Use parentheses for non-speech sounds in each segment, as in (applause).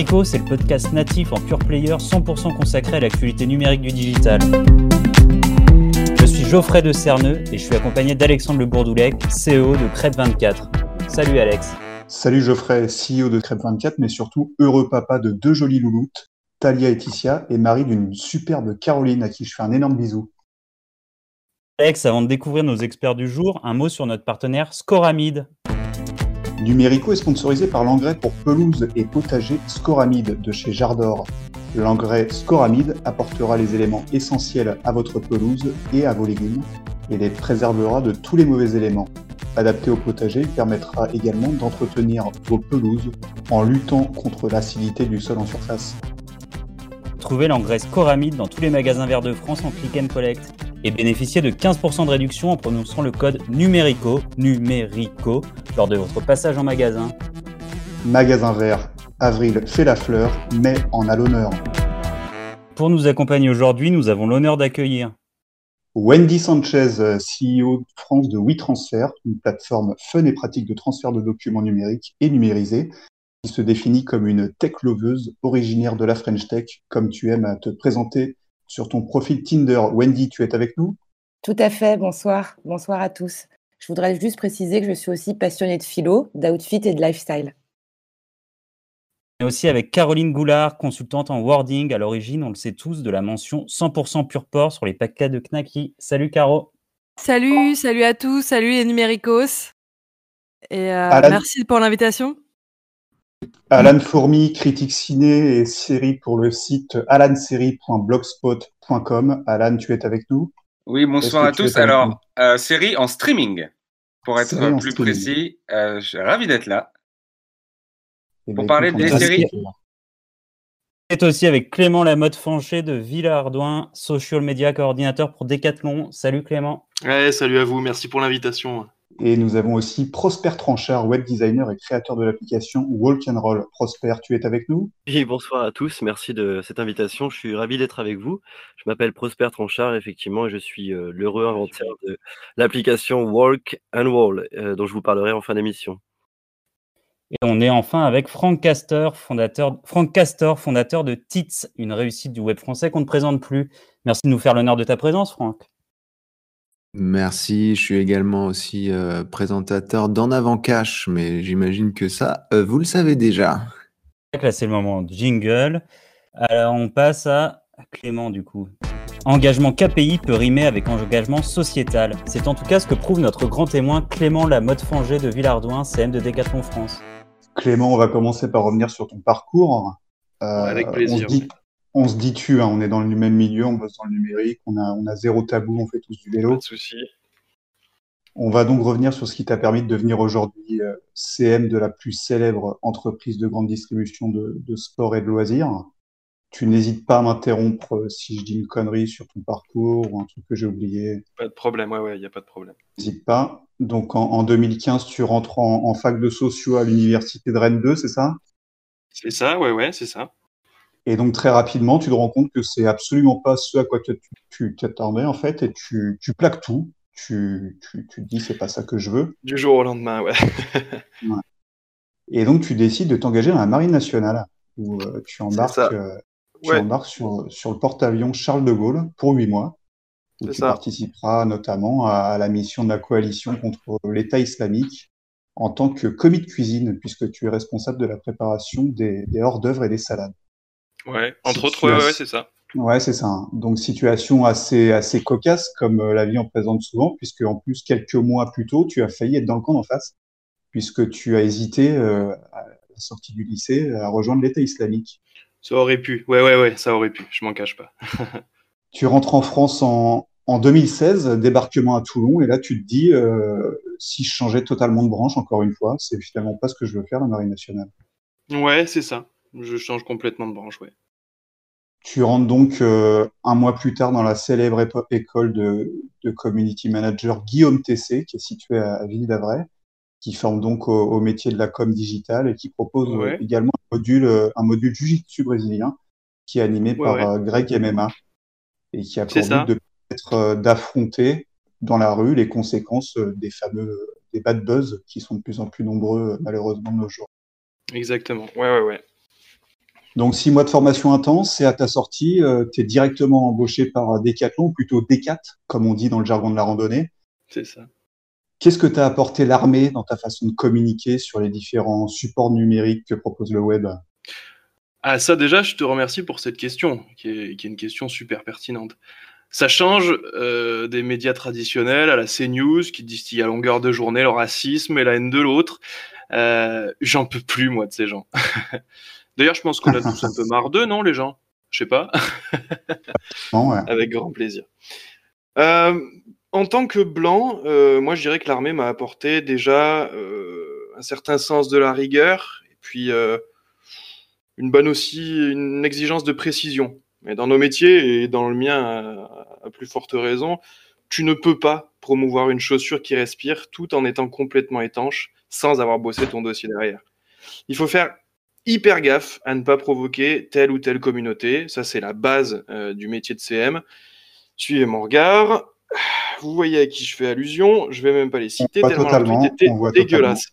C'est le podcast natif en pure player 100% consacré à l'actualité numérique du digital. Je suis Geoffrey de Cerneux et je suis accompagné d'Alexandre Le Bourdoulec, CEO de Crêpe24. Salut Alex. Salut Geoffrey, CEO de Crêpe24, mais surtout heureux papa de deux jolies louloutes, Talia et Ticia, et mari d'une superbe Caroline à qui je fais un énorme bisou. Alex, avant de découvrir nos experts du jour, un mot sur notre partenaire Scoramide. Numérico est sponsorisé par l'engrais pour pelouse et potager Scoramide de chez Jardor. L'engrais Scoramide apportera les éléments essentiels à votre pelouse et à vos légumes et les préservera de tous les mauvais éléments. Adapté au potager, il permettra également d'entretenir vos pelouses en luttant contre l'acidité du sol en surface. Trouvez l'engrais Scoramide dans tous les magasins verts de France en click and collect et bénéficiez de 15% de réduction en prononçant le code numérico, numérico, lors de votre passage en magasin. Magasin vert, avril fait la fleur, mai en a l'honneur. Pour nous accompagner aujourd'hui, nous avons l'honneur d'accueillir Wendy Sanchez, CEO de France de WeTransfer, une plateforme fun et pratique de transfert de documents numériques et numérisés, qui se définit comme une tech loveuse originaire de la French Tech, comme tu aimes à te présenter sur ton profil Tinder. Wendy, tu es avec nous? Tout à fait, bonsoir. Bonsoir à tous. Je voudrais juste préciser que je suis aussi passionnée de philo, d'outfit et de lifestyle. Et aussi avec Caroline Goulard, consultante en wording, à l'origine, on le sait tous, de la mention 100% pur port sur les paquets de Knacky. Salut Caro Salut, salut à tous, salut les numéricos. Et euh, merci pour l'invitation. Alan Fourmi, critique ciné et série pour le site alanserie.blogspot.com. Alan, tu es avec nous? Oui, bonsoir à tous. Alors, euh, série en streaming, pour être plus précis. Euh, je suis ravi d'être là. Eh pour ben, parler écoute, des on séries. Et aussi avec Clément Lamotte Fanché de Villardouin, social media coordinateur pour Decathlon. Salut Clément. Ouais, salut à vous, merci pour l'invitation. Et nous avons aussi Prosper Tranchard, web designer et créateur de l'application Walk and Roll. Prosper, tu es avec nous? Oui, bonsoir à tous, merci de cette invitation. Je suis ravi d'être avec vous. Je m'appelle Prosper Tranchard, effectivement, et je suis euh, l'heureux inventeur de l'application Walk and Roll, euh, dont je vous parlerai en fin d'émission. Et on est enfin avec Franck Castor, fondateur, Franck Castor, fondateur de TITS, une réussite du web français qu'on ne présente plus. Merci de nous faire l'honneur de ta présence, Franck. Merci, je suis également aussi euh, présentateur d'En Avant Cash, mais j'imagine que ça, euh, vous le savez déjà. Là, c'est le moment de jingle. Alors, on passe à Clément, du coup. Engagement KPI peut rimer avec engagement sociétal. C'est en tout cas ce que prouve notre grand témoin Clément Lamotte Fangé de Villardouin, CM de Decathlon France. Clément, on va commencer par revenir sur ton parcours. Euh, avec plaisir. On se dit, on se dit tu, hein, on est dans le même milieu, on bosse dans le numérique, on a, on a zéro tabou, on fait tous du Pas vélo. de souci. On va donc revenir sur ce qui t'a permis de devenir aujourd'hui euh, CM de la plus célèbre entreprise de grande distribution de, de sport et de loisirs. Tu n'hésites pas à m'interrompre euh, si je dis une connerie sur ton parcours ou un truc que j'ai oublié. Pas de problème, ouais, ouais, il n'y a pas de problème. N'hésite pas. Donc en, en 2015, tu rentres en, en fac de sociaux à l'université de Rennes 2, c'est ça? C'est ça, ouais, ouais, c'est ça. Et donc très rapidement, tu te rends compte que c'est absolument pas ce à quoi tu tu t'attendais en fait, et tu, tu plaques tout. Tu, tu, tu te dis c'est pas ça que je veux. Du jour au lendemain, ouais. (laughs) Et donc tu décides de t'engager dans la marine nationale, où euh, tu embarques, euh, tu Ouais. embarques sur, sur le porte-avions Charles de Gaulle pour huit mois, où tu ça. participeras notamment à, à la mission de la coalition contre l'État islamique en tant que commis de cuisine, puisque tu es responsable de la préparation des, des hors-d'œuvre et des salades. Ouais, entre autres, ouais, c'est ça. Ouais, c'est ça. hein. Donc situation assez assez cocasse comme euh, la vie en présente souvent, puisque en plus quelques mois plus tôt, tu as failli être dans le camp d'en face, puisque tu as hésité euh, à la sortie du lycée à rejoindre l'État islamique. Ça aurait pu, ouais, ouais, ouais, ça aurait pu, je m'en cache pas. (laughs) Tu rentres en France en en 2016, débarquement à Toulon, et là tu te dis euh, si je changeais totalement de branche encore une fois, c'est finalement pas ce que je veux faire la marine nationale. Ouais, c'est ça. Je change complètement de branche, ouais. Tu rentres donc euh, un mois plus tard dans la célèbre école de, de community manager Guillaume Tessé, qui est située à, à Ville d'Avray, qui forme donc au, au métier de la com digitale et qui propose euh, Ouais. également un module, euh, un module Jiu-Jitsu brésilien qui est animé Ouais, par ouais. Greg MMA et qui a pour but de permettre d'affronter dans la rue les conséquences des fameux des bad buzz qui sont de plus en plus nombreux malheureusement de nos jours. Exactement. Ouais, ouais, ouais. Donc, six mois de formation intense et à ta sortie, euh, tu es directement embauché par Decathlon, ou plutôt Decat, comme on dit dans le jargon de la randonnée. C'est ça. Qu'est-ce que tu as apporté l'armée dans ta façon de communiquer sur les différents supports numériques que propose le web? Ah, ça déjà, je te remercie pour cette question, qui est, une question super pertinente. Ça change euh, des médias traditionnels à la CNews qui distillent à longueur de journée le racisme et la haine de l'autre. Euh, j'en peux plus, moi, de ces gens. (laughs) D'ailleurs, je pense qu'on a (laughs) tous un peu marre d'eux, non, les gens? Je sais pas. (laughs) Avec grand plaisir. Euh, en tant que blanc, euh, moi, je dirais que l'armée m'a apporté déjà euh, un certain sens de la rigueur et puis une bonne aussi, une exigence de précision. Mais dans nos métiers et dans le mien à plus forte raison, tu ne peux pas promouvoir une chaussure qui respire tout en étant complètement étanche sans avoir bossé ton dossier derrière. Il faut faire hyper gaffe à ne pas provoquer telle ou telle communauté. Ça, c'est la base euh, du métier de CM. Suivez mon regard. Vous voyez à qui je fais allusion. Je vais même pas les citer tellement leur dégueulasse.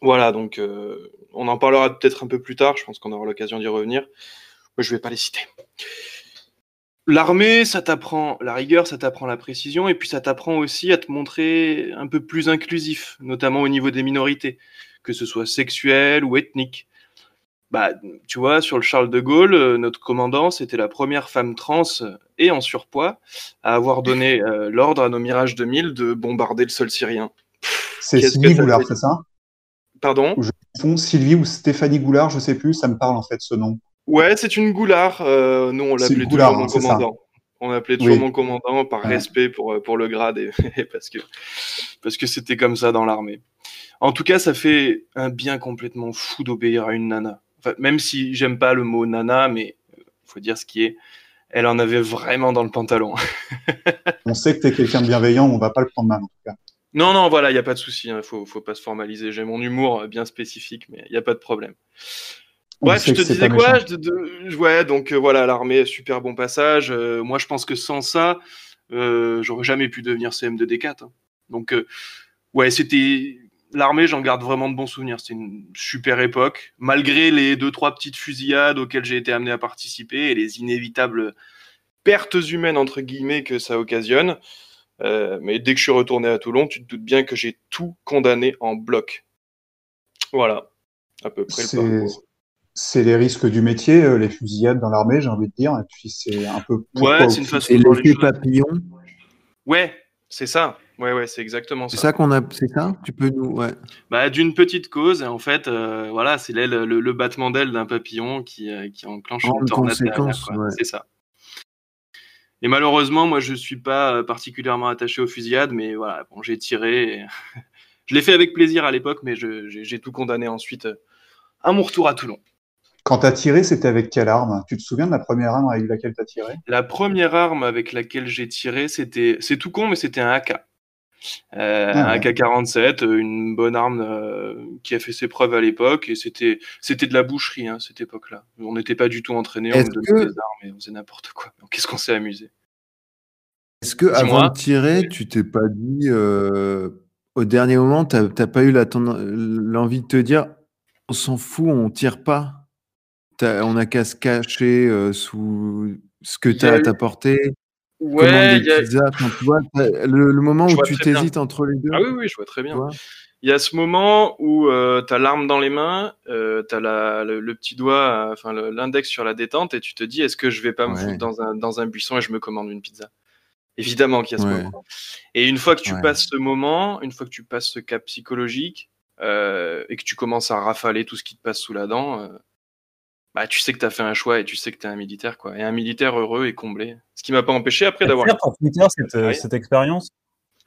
Voilà, donc euh, on en parlera peut-être un peu plus tard. Je pense qu'on aura l'occasion d'y revenir. Moi, je vais pas les citer. L'armée, ça t'apprend la rigueur, ça t'apprend la précision, et puis ça t'apprend aussi à te montrer un peu plus inclusif, notamment au niveau des minorités, que ce soit sexuelles ou ethniques bah, tu vois, sur le Charles de Gaulle, euh, notre commandant, c'était la première femme trans et en surpoids à avoir (laughs) donné euh, l'ordre à nos Mirage 2000 de bombarder le sol syrien. C'est Sylvie Goulard, c'est ça? Pardon? Je confonds Sylvie ou Stéphanie Goulard, je sais plus, ça me parle en fait ce nom. Ouais, c'est une Goulard. Euh, nous, on l'appelait toujours mon commandant. On appelait toujours mon commandant par respect pour, pour le grade (laughs) et, parce que parce que c'était comme ça dans l'armée. En tout cas, ça fait un bien complètement fou d'obéir à une nana même si j'aime pas le mot nana, mais il euh, faut dire ce qui est, elle en avait vraiment dans le pantalon. (laughs) on sait que tu es quelqu'un de bienveillant, on va pas le prendre mal en tout cas. Non, non, voilà, il n'y a pas de souci, il hein, faut, faut pas se formaliser. J'ai mon humour bien spécifique, mais il n'y a pas de problème. Bref, je te disais quoi je, Ouais, donc euh, voilà, l'armée, super bon passage. Euh, moi, je pense que sans ça, j'aurais jamais pu devenir CM de D4. Hein. Donc, ouais, c'était l'armée, j'en garde vraiment de bons souvenirs. C'était une super époque, malgré les deux trois petites fusillades auxquelles j'ai été amené à participer et les inévitables pertes humaines entre guillemets que ça occasionne. Euh, mais dès que je suis retourné à Toulon, tu te doutes bien que j'ai tout condamné en bloc. Voilà, à peu près le parcours. C'est les risques du métier, euh, les fusillades dans l'armée, j'ai envie de dire. Et puis c'est un peu. Ouais, c'est une façon de l'effet papillon. Ouais, c'est ça. Ouais, ouais, c'est exactement ça. C'est ça qu'on a, c'est ça Tu peux nous, ouais. Bah, d'une petite cause, en fait, euh, voilà, c'est le, le, battement d'aile d'un papillon qui, euh, qui enclenche une tornade C'est ça. Et malheureusement, moi, je suis pas euh, particulièrement attaché aux fusillades, mais voilà, bon, j'ai tiré. (laughs) je l'ai fait avec plaisir à l'époque, mais j'ai tout condamné ensuite à mon retour à Toulon. Quand tu as tiré, c'était avec quelle arme? Tu te souviens de la première arme avec laquelle tu as tiré? La première arme avec laquelle j'ai tiré, c'était, c'est tout con, mais c'était un AK. Euh, ah un AK-47, euh, une bonne arme euh, qui a fait ses preuves à l'époque, et c'était c'était de la boucherie hein, cette époque-là. On n'était pas du tout entraîné, on nous donnait des armes et on faisait n'importe quoi. Qu'est-ce qu'on s'est amusé? Est-ce que avant de tirer, tu t'es pas dit au dernier moment, t'as pas eu l'envie de te dire, on s'en fout, on tire pas, on a qu'à se cacher sous ce que tu as apporté Ouais, il y a... le, moment où tu t'hésites entre les deux. Ah oui, oui, je vois très bien. Il y a ce moment où euh, tu as l'arme dans les mains, euh, tu as la, le, petit doigt, enfin l'index sur la détente, et tu te dis est-ce que je vais pas me foutre dans un, dans un buisson et je me commande une pizza? Évidemment qu'il y a ce moment. Et une fois que tu passes ce moment, une fois que tu passes ce cap psychologique, euh, et que tu commences à rafaler tout ce qui te passe sous la dent, euh, bah, tu sais que tu as fait un choix et tu sais que tu es un militaire, quoi. Et un militaire heureux et comblé. Ce qui m'a pas empêché après d'avoir. pour Twitter, cette, euh, cette expérience?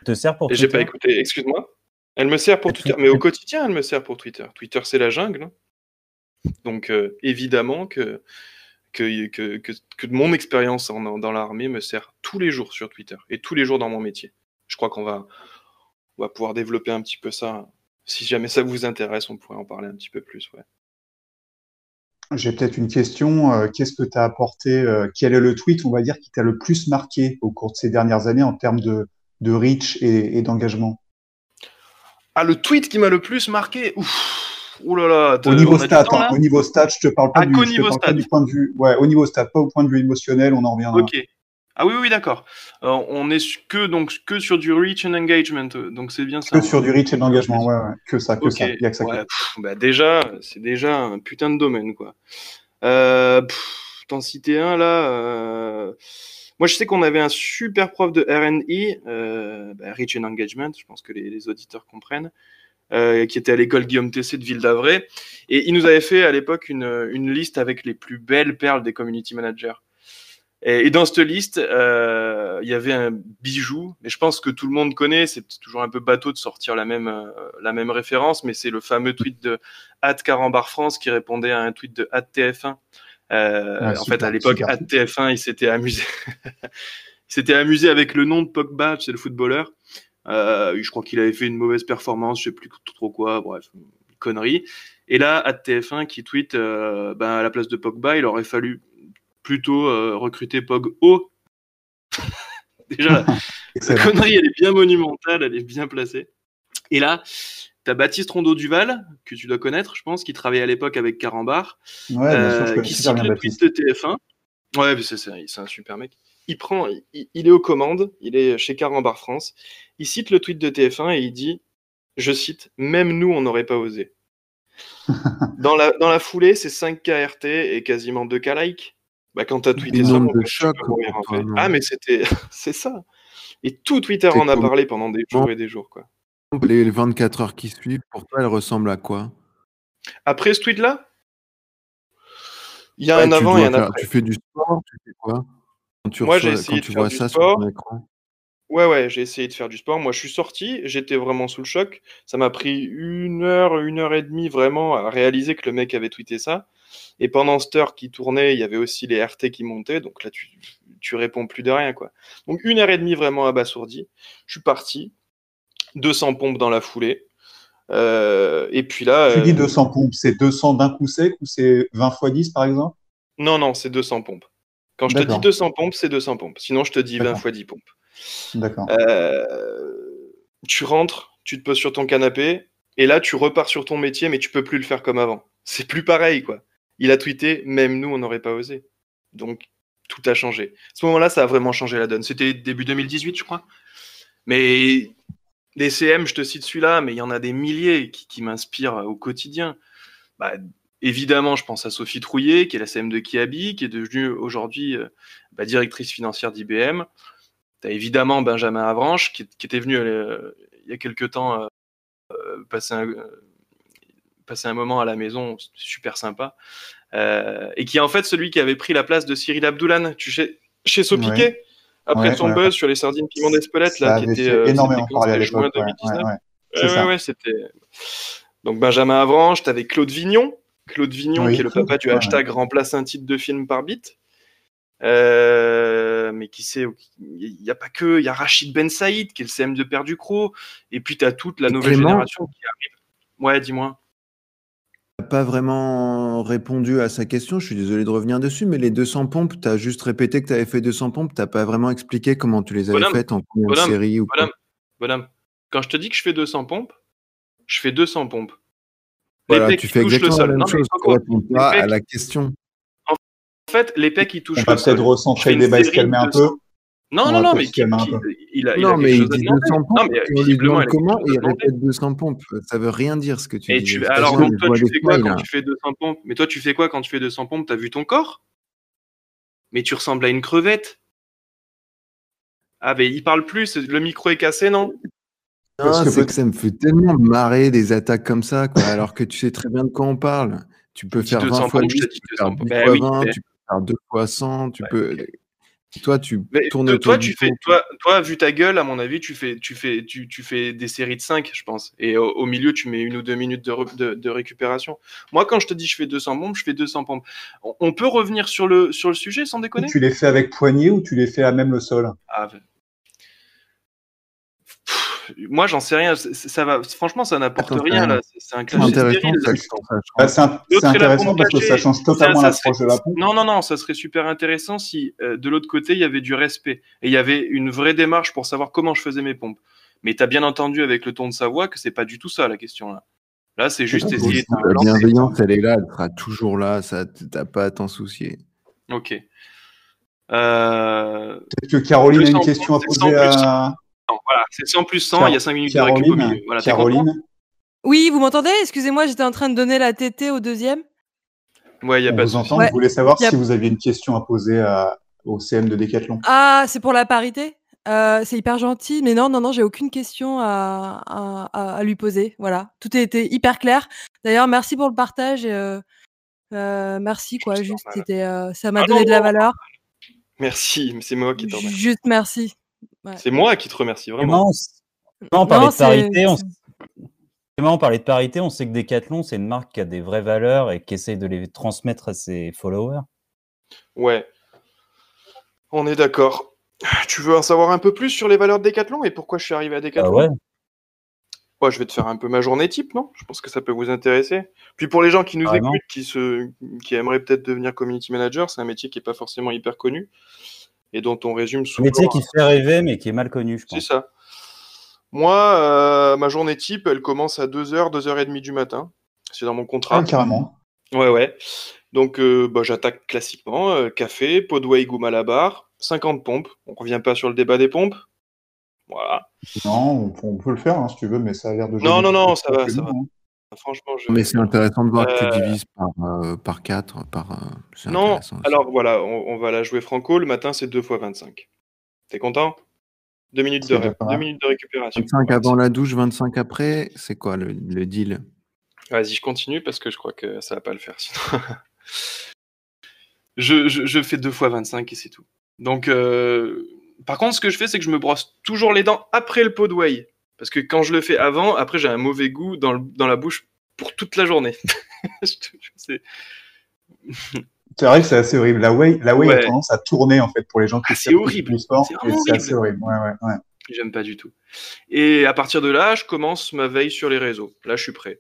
Te sert pour J'ai pas écouté, excuse-moi. Elle me sert pour Twitter, mais au quotidien, elle me sert pour Twitter. Twitter, c'est la jungle. Hein. Donc, euh, évidemment que que, que, que, mon expérience dans l'armée me sert tous les jours sur Twitter et tous les jours dans mon métier. Je crois qu'on va, on va pouvoir développer un petit peu ça. Si jamais ça vous intéresse, on pourrait en parler un petit peu plus. Ouais. J'ai peut-être une question. Euh, qu'est-ce que tu as apporté euh, Quel est le tweet, on va dire, qui t'a le plus marqué au cours de ces dernières années en termes de, reach et, d'engagement? Ah, le tweet qui m'a le plus marqué Ouf, Ouh là là, au niveau stat, hein, au niveau stat, je te parle pas, du, point de vue, ouais, au niveau stat, pas au point de vue émotionnel, on en reviendra. Ok. Ah oui, oui, d'accord. on est que donc que sur du reach and engagement, donc c'est bien ça. Que sur du reach and engagement, ouais, ouais. que ça, que ça. Y a que ça bah déjà, c'est déjà un putain de domaine, quoi. Euh, T'en citer un là. Euh... Moi, je sais qu'on avait un super prof de R&E, euh, bah, reach and engagement. Je pense que les, les auditeurs comprennent. Euh, qui était à l'école Guillaume Tessé de Ville d'Avray. Et il nous avait fait à l'époque une, une, liste avec les plus belles perles des community managers. Et, et dans cette liste, euh, il y avait un bijou, mais je pense que tout le monde connaît. C'est toujours un peu bateau de sortir la même, euh, la même référence, mais c'est le fameux tweet de Carambar France qui répondait à un tweet de TF1. Euh, en fait, à l'époque, TF1, il s'était amusé. (laughs) il s'était amusé avec le nom de Pogba, c'est le footballeur. Je crois qu'il avait fait une mauvaise performance, je sais plus trop quoi, bref, connerie. Et là, à TF1 qui tweet, euh, ben, à la place de Pogba, il aurait fallu plutôt euh, recruter Pog O. (laughs) Déjà, la (laughs) (laughs) connerie, elle est bien monumentale, elle est bien placée. Et là, tu as Baptiste Rondeau Duval, que tu dois connaître, je pense, qui travaillait à l'époque avec Carambar, ouais, euh, qui cite le tweet de TF1. Ouais, c'est un super mec il prend, il, est aux commandes, il est chez Carambar France, il cite le tweet de TF1 et il dit, je cite, même nous, on n'aurait pas osé. dans, la, dans la foulée, c'est 5 KRT et quasiment 2 K like. Bah, quand t'as tweeté ça, de choc, Ah, mais c'était, (laughs) c'est ça. Et tout Twitter en a parlé pendant des jours et des jours, quoi. Les 24 heures qui suivent, pour toi, elles ressemblent à quoi? Après ce tweet-là? Il y a un avant et un après. Tu fais du sport, tu fais quoi? Moi, j'ai essayé de faire du sport. Ouais, ouais, j'ai essayé de faire du sport. Moi, je suis sorti, j'étais vraiment sous le choc. Ça m'a pris une heure, une heure et demie vraiment à réaliser que le mec avait tweeté ça. Et pendant cette heure qui tournait, il y avait aussi les RT qui montaient. Donc là, tu, tu réponds plus de rien, quoi. Donc une heure et demie vraiment abasourdi. Je suis parti. 200 pompes dans la foulée. Euh, et puis là. Tu dis 200 euh, pompes, c'est 200 d'un coup sec ou c'est 20 x 10 par exemple? Non, non, c'est 200 pompes. Quand je te dis 200 pompes, c'est 200 pompes. Sinon, je te dis 20 fois 10 pompes. D'accord. Euh, tu rentres, tu te poses sur ton canapé, et là, tu repars sur ton métier, mais tu peux plus le faire comme avant. C'est plus pareil, quoi. Il a tweeté, même nous, on n'aurait pas osé. Donc, tout a changé. À ce moment-là, ça a vraiment changé la donne. C'était début 2018, je crois. Mais les CM, je te cite celui-là, mais il y en a des milliers qui, m'inspirent au quotidien. Bah, Évidemment, je pense à Sophie Trouillet, qui est la CM de Kiabi, qui est devenue aujourd'hui euh, bah, directrice financière d'IBM. Tu as évidemment Benjamin Avranche, qui, était venu euh, il y a quelques temps euh, passer, un, passer un moment à la maison, super sympa, et qui est en fait celui qui avait pris la place de Cyril Abdoulan tu sais, chez Sopiquet, après son buzz sur les sardines piment d'Espelette, là, qui était énormément parlé à l'époque. Ouais, ouais, c'était. Donc Benjamin Avranche, tu avais Claude Vignon, Claude Vignon, qui est le papa du hashtag remplace un titre de film par bit. Euh, mais qui sait, il n'y a pas que, il y a Rachid Ben Saïd qui est le CM de Père du Cro, et puis tu as toute la nouvelle génération qui arrive. Ouais, dis-moi. Pas vraiment répondu à sa question, je suis désolé de revenir dessus, mais les 200 pompes, tu as juste répété que tu avais fait 200 pompes, tu pas vraiment expliqué comment tu les avais faites en série ou bonhomme, quand je te dis que je fais 200 pompes, je fais 200 pompes. Voilà, tu fais exactement la même chose. Tu réponds pas à la question. En fait, les pecs, ils touchent On va peut-être recentrer le débat et se calmer un peu. Non, non, non, mais il, il, a, non, mais il dit 200 pompes. Non, mais comment il répète 200 pompes Ça veut rien dire ce que tu dis. alors, donc, toi, tu fais quoi quand tu fais 200 pompes? Mais toi, tu fais quoi quand tu fais 200 pompes? T'as vu ton corps? Mais tu ressembles à une crevette. Ah, mais il parle plus, le micro est cassé, non? Non, c'est que ça me fait tellement marrer des attaques comme ça, quoi, alors que tu sais très bien de quoi on parle. Tu peux faire 20 fois 10, tu peux faire 10 fois 20, tu peux faire 2 fois 100, tu peux. Toi, tu tournes toi, tu fais, toi, toi, vu ta gueule, à mon avis, tu fais, tu fais, tu, tu fais des séries de 5, je pense. Et au, milieu, tu mets une ou deux minutes de, de, de, récupération. Moi, quand je te dis je fais 200 pompes, je fais 200 pompes. On, peut revenir sur le, sur le sujet sans déconner? Tu les fais avec poignée ou tu les fais à même le sol? Ah, moi, j'en sais rien. Ça va, franchement, ça n'apporte rien. Là. C'est un clash intéressant, bah, c'est intéressant parce que ça change totalement l'approche de la pompe. Non, non, non, ça serait super intéressant si euh, de l'autre côté, il y avait du respect et il y avait une vraie démarche pour savoir comment je faisais mes pompes. Mais tu as bien entendu avec le ton de sa voix que c'est pas du tout ça la question là. Là, c'est juste essayer La bienveillance, elle est là, elle sera toujours là, ça, t'as pas à t'en soucier. Ok. Euh... Peut-être que Caroline a une question à poser à. Voilà, c'est 100 plus 100, il y a 5 minutes de récup au milieu. Voilà, Caroline. Oui, vous m'entendez? Excusez-moi, j'étais en train de donner la TT au deuxième. Ouais, il y a On pas vous de entend, souci. je voulais savoir a- si vous aviez une question à poser à- au CM de Décathlon. Ah, c'est pour la parité? Euh, C'est hyper gentil, mais non, non, non, j'ai aucune question à, à, à- à lui poser. Voilà, tout a été hyper clair. D'ailleurs, merci pour le partage. et, euh, euh, merci, quoi. Juste euh, ça m'a Ah donné non, de la valeur. Merci, mais c'est moi qui te remercie. Juste merci. Ouais. C'est moi qui te remercie, vraiment. Clément, on parlait Non, de parité. On... parlait de parité. On sait que Decathlon, c'est une marque qui a des vraies valeurs et qui essaye de les transmettre à ses followers. Ouais. On est d'accord. Tu veux en savoir un peu plus sur les valeurs de Decathlon et pourquoi je suis arrivé à Ah Decathlon ouais. Ouais, je vais te faire un peu ma journée type, non? Je pense que ça peut vous intéresser. Puis pour les gens qui nous écoutent, qui, se... qui aimeraient peut-être devenir community manager, c'est un métier qui n'est pas forcément hyper connu et dont on résume Un souvent. métier qui fait rêver, mais qui est mal connu, je C'est pense. ça. Moi, euh, ma journée type, elle commence à 2h, 2h30 du matin. C'est dans mon contrat. Ah, carrément. Ouais, ouais. Donc, euh, bah, j'attaque classiquement. euh, café, pot de la barre, 50 pompes. On revient pas sur le débat des pompes. Voilà. Non, on, on peut le faire hein, si tu veux, mais ça a l'air de. Non, non, non, ça va, ça va. hein. Franchement, je... Mais c'est intéressant de voir que tu Euh, divises par, euh, par 4. Par, euh, Non, alors voilà, on, on va la jouer franco. Le matin, c'est 2 fois 25. T'es content? Deux minutes, de ré- minutes récupération. 25 avant la douche, 25 après, c'est quoi le, le deal? Vas-y, je continue parce que je crois que ça va pas le faire sinon. (laughs) je, je, je fais 2 fois 25 et c'est tout. Donc, euh, par contre, ce que je fais, c'est que je me brosse toujours les dents après le pot de whey. Parce que quand je le fais avant, après, j'ai un mauvais goût dans, le- dans la bouche pour toute la journée. (laughs) C'est- vrai que c'est assez horrible. La whey, la Ouais. a tendance à tourner en fait pour les gens qui Ah, c'est horrible. du sport. C'est assez horrible. Ouais, ouais, ouais. J'aime pas du tout. Et à partir de là, je commence ma veille sur les réseaux. Là, je suis prêt.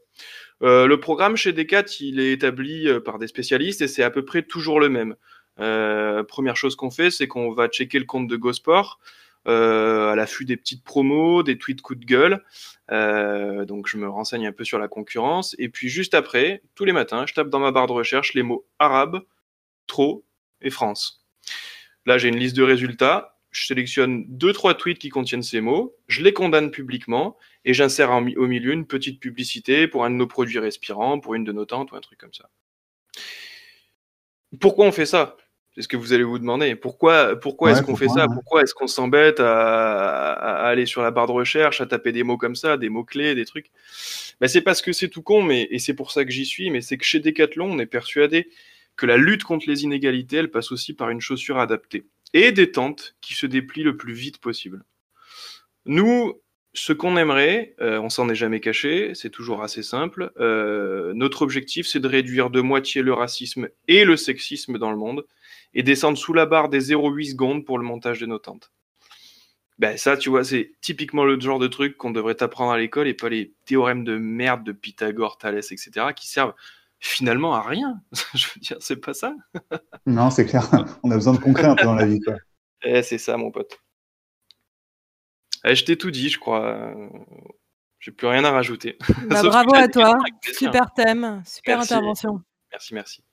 Euh, le programme chez Decat, il est établi euh, par des spécialistes et c'est à peu près toujours le même. Euh, première chose qu'on fait, c'est qu'on va checker le compte de GoSport euh, à l'affût des petites promos, des tweets coup de gueule. Euh, donc je me renseigne un peu sur la concurrence. Et puis juste après, tous les matins, je tape dans ma barre de recherche les mots arabe, trop et France. Là, j'ai une liste de résultats. Je sélectionne deux, trois tweets qui contiennent ces mots. Je les condamne publiquement et j'insère au milieu une petite publicité pour un de nos produits respirants, pour une de nos tentes ou un truc comme ça. Pourquoi on fait ça? C'est ce que vous allez vous demander. Pourquoi, pourquoi Ouais, est-ce qu'on fait ça? ouais. Pourquoi est-ce qu'on s'embête à, aller sur la barre de recherche, à taper des mots comme ça, des mots-clés, des trucs? Ben, C'est parce que c'est tout con, mais, et c'est pour ça que j'y suis, mais c'est que chez Decathlon, on est persuadé que la lutte contre les inégalités, elle passe aussi par une chaussure adaptée et des tentes qui se déplient le plus vite possible. Nous, ce qu'on aimerait, euh, on s'en est jamais caché, c'est toujours assez simple. euh, notre objectif, c'est de réduire de moitié le racisme et le sexisme dans le monde et descendre sous la barre des 0,8 secondes pour le montage de nos tentes. Ben ça, tu vois, c'est typiquement le genre de truc qu'on devrait apprendre à l'école et pas les théorèmes de merde de Pythagore, Thalès, etc., qui servent finalement à rien. (laughs) Je veux dire, c'est pas ça. Non, c'est clair. On a besoin de concret un peu dans la vie. Quoi. (laughs) Eh, c'est ça, mon pote. Eh, je t'ai tout dit, je crois. J'ai plus rien à rajouter. Bah, (laughs) bravo à toi. Super thème, super Merci. intervention. Merci, merci.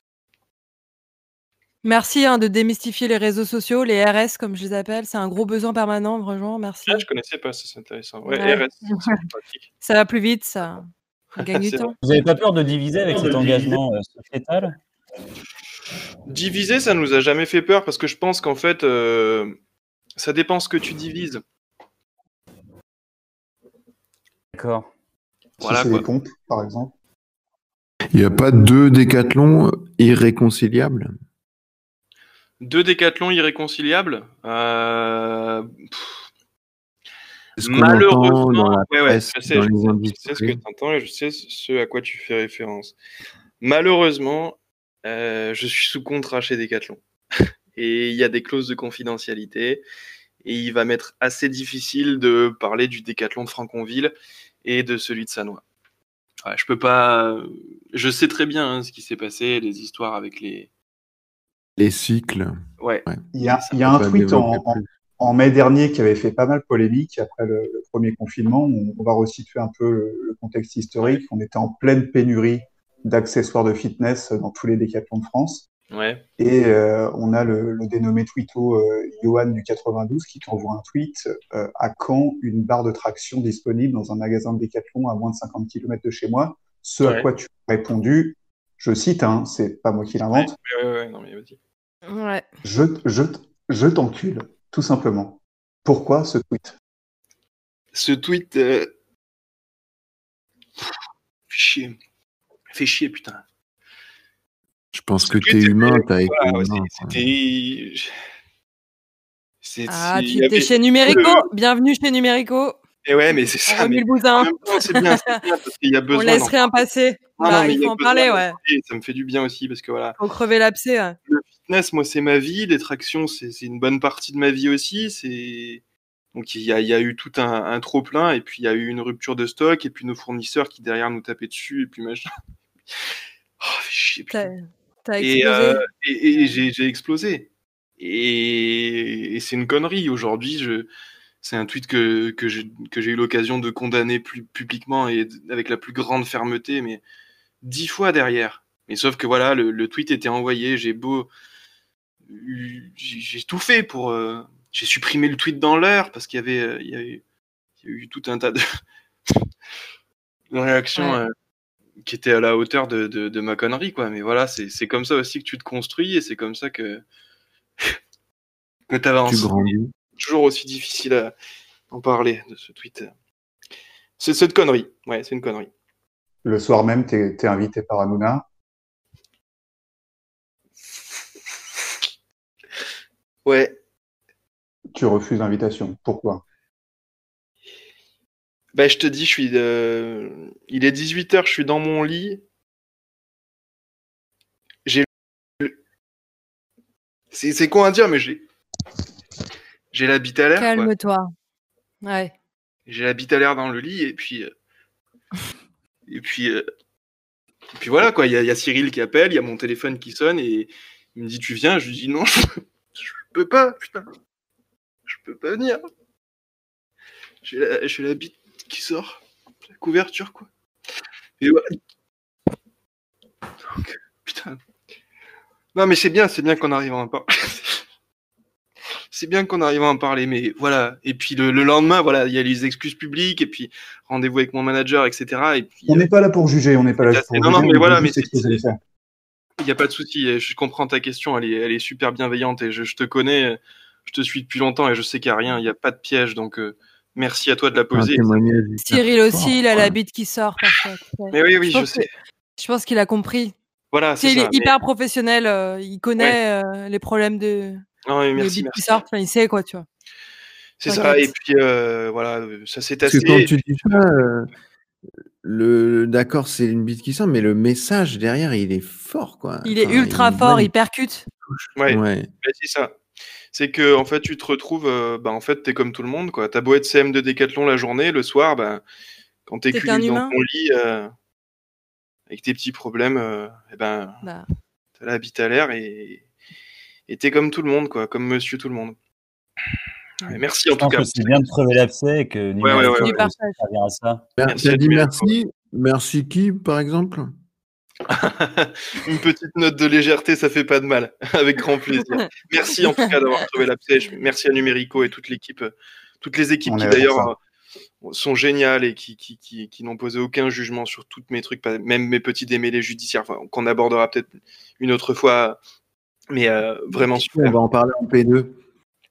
Merci hein, de démystifier les réseaux sociaux, les RS comme je les appelle. C'est un gros besoin permanent, vraiment. Merci. Ah, je connaissais pas, ça c'est intéressant. Ouais, Ouais. RS. (laughs) Ça va plus vite, ça. On (laughs) gagne du temps. Vous n'avez pas peur de diviser avec cet engagement euh, sociétal? Diviser, ça nous a jamais fait peur parce que je pense qu'en fait, euh, ça dépend ce que tu divises. D'accord. Voilà, si c'est les pompes, par exemple. Il n'y a pas deux décathlons irréconciliables? Deux décathlons irréconciliables. Euh, Malheureusement, ouais, ouais, je sais, je je ce que tu entends et je sais ce à quoi tu fais référence. Malheureusement, euh, je suis sous contrat chez Decathlon (laughs) et il y a des clauses de confidentialité et il va m'être assez difficile de parler du Décathlon de Franconville et de celui de Sanois. Ouais, je peux pas. Je sais très bien hein, ce qui s'est passé, les histoires avec les. Les cycles. Ouais. Ouais. Il y a, Ça il y a peut un tweet en, mai dernier qui avait fait pas mal polémique après le, premier confinement. On, va resituer un peu le, contexte historique. On était en pleine pénurie d'accessoires de fitness dans tous les décathlons de France. Ouais. Et euh, on a le, dénommé tweeto euh, Johan du 92 qui t'envoie un tweet euh, à quand une barre de traction disponible dans un magasin de décathlon à moins de 50 km de chez moi. Ce à quoi tu as répondu, je cite, hein, c'est pas moi qui l'invente. Ouais, ouais, ouais, non, mais Ouais. Je, je, je t'encule, tout simplement. Pourquoi ce tweet? Ce tweet. Euh... Fait chier. Fait chier, putain. Je pense que tu es humain, t'as été C'était. Ah, tu étais chez Numérico? Bienvenue chez Numérico. Et ouais, mais c'est ça. Mais... le bousin. C'est bien, c'est bien, parce qu'il y a (laughs) besoin. On laisse rien passer. Bah, il faut en parler, ouais. Ça me fait du bien aussi, parce que voilà. Faut crever l'abcès. Le fitness, moi, c'est ma vie. Les tractions, c'est une bonne partie de ma vie aussi. C'est. Donc il y, a, il y, a, eu tout un, un, trop plein et puis il y a eu une rupture de stock et puis nos fournisseurs qui derrière nous tapaient dessus et puis machin. (laughs) Oh, chier. T'as explosé. Euh, et, et, et j'ai explosé. Et, et c'est une connerie. Aujourd'hui, je, c'est un tweet que, que j'ai eu l'occasion de condamner plus publiquement et avec la plus grande fermeté, mais dix fois derrière. Mais sauf que voilà, le, le tweet était envoyé, j'ai beau. J'ai tout fait pour. Euh, j'ai supprimé le tweet dans l'heure parce qu'il y avait. Il y, a eu, il y a eu tout un tas de, (laughs) de réactions. Euh, qui étaient à la hauteur de, de, de ma connerie, quoi. Mais voilà, c'est comme ça aussi que tu te construis et c'est comme ça que, (laughs) que tu avances toujours aussi difficile à en parler de ce tweet. C'est cette connerie. Ouais, c'est une connerie. Le soir même, tu es, invité par Hanouna. Ouais. Tu refuses l'invitation. Pourquoi? Bah, je te dis, je suis. Euh, il est 18h, je suis dans mon lit. J'ai. C'est con à dire, mais j'ai. J'ai la bite à l'air. Calme-toi. Ouais. J'ai la bite à l'air dans le lit et puis. Euh, et puis. Euh, et puis voilà, quoi. Il y, y, a Cyril qui appelle, il y a mon téléphone qui sonne et il me dit Tu viens? Je lui dis Non, (laughs) je, peux pas, putain. Je peux pas venir. J'ai la, la bite qui sort. La couverture, quoi. Et voilà. Donc, putain. Non, mais c'est bien, c'est bien qu'on arrive en parler (laughs) c'est bien qu'on arrive à en parler, mais voilà. Et puis le, lendemain, voilà, il y a les excuses publiques et puis rendez-vous avec mon manager, etc. Et puis, on n'est pas là pour juger, on n'est pas là pour non, Non, mais voilà, mais il n'y a pas de souci. Je comprends ta question, elle est, elle est super bienveillante et je, te connais, je te suis depuis longtemps et je sais qu'il n'y a rien, il n'y a pas de piège, donc. Euh, merci à toi de la poser. Cyril aussi, il a la bite qui sort parfois. Mais oui, oui, je, sais. Je pense qu'il a compris. Voilà, c'est Il est hyper professionnel, euh, il connaît euh, les problèmes de, non, merci, merci. il sait quoi, tu vois. C'est ça, et puis euh, voilà, ça s'est assez. Parce que quand tu dis ça, euh, le d'accord, c'est une bite qui sort, mais le message derrière, il est fort, quoi. Il est ultra fort, il percute. Ouais, ouais. c'est ça. C'est que en fait, tu te retrouves, euh, bah, en fait, t'es comme tout le monde, quoi. T'as beau être CM de décathlon la journée, le soir, bah, quand t'es culé dans ton lit avec tes petits problèmes, et eh ben, bah. t'as la bite à l'air et et t'es comme tout le monde, quoi, comme monsieur tout le monde. merci en tout cas. C'est bien de crever l'abcès et que ouais, ouais, ouais, à ça. Merci, dit merci. Merci qui, par exemple? (laughs) Une petite note de légèreté, ça fait pas de mal. (laughs) Avec grand plaisir. Merci en tout cas d'avoir (laughs) trouvé l'abcès. Merci à Numérico et toute l'équipe, toutes les équipes qui d'ailleurs sont géniales et qui, qui, qui, qui n'ont posé aucun jugement sur toutes mes trucs, même mes petits démêlés judiciaires, qu'on abordera peut-être une autre fois mais euh, vraiment super. On va en parler en P2.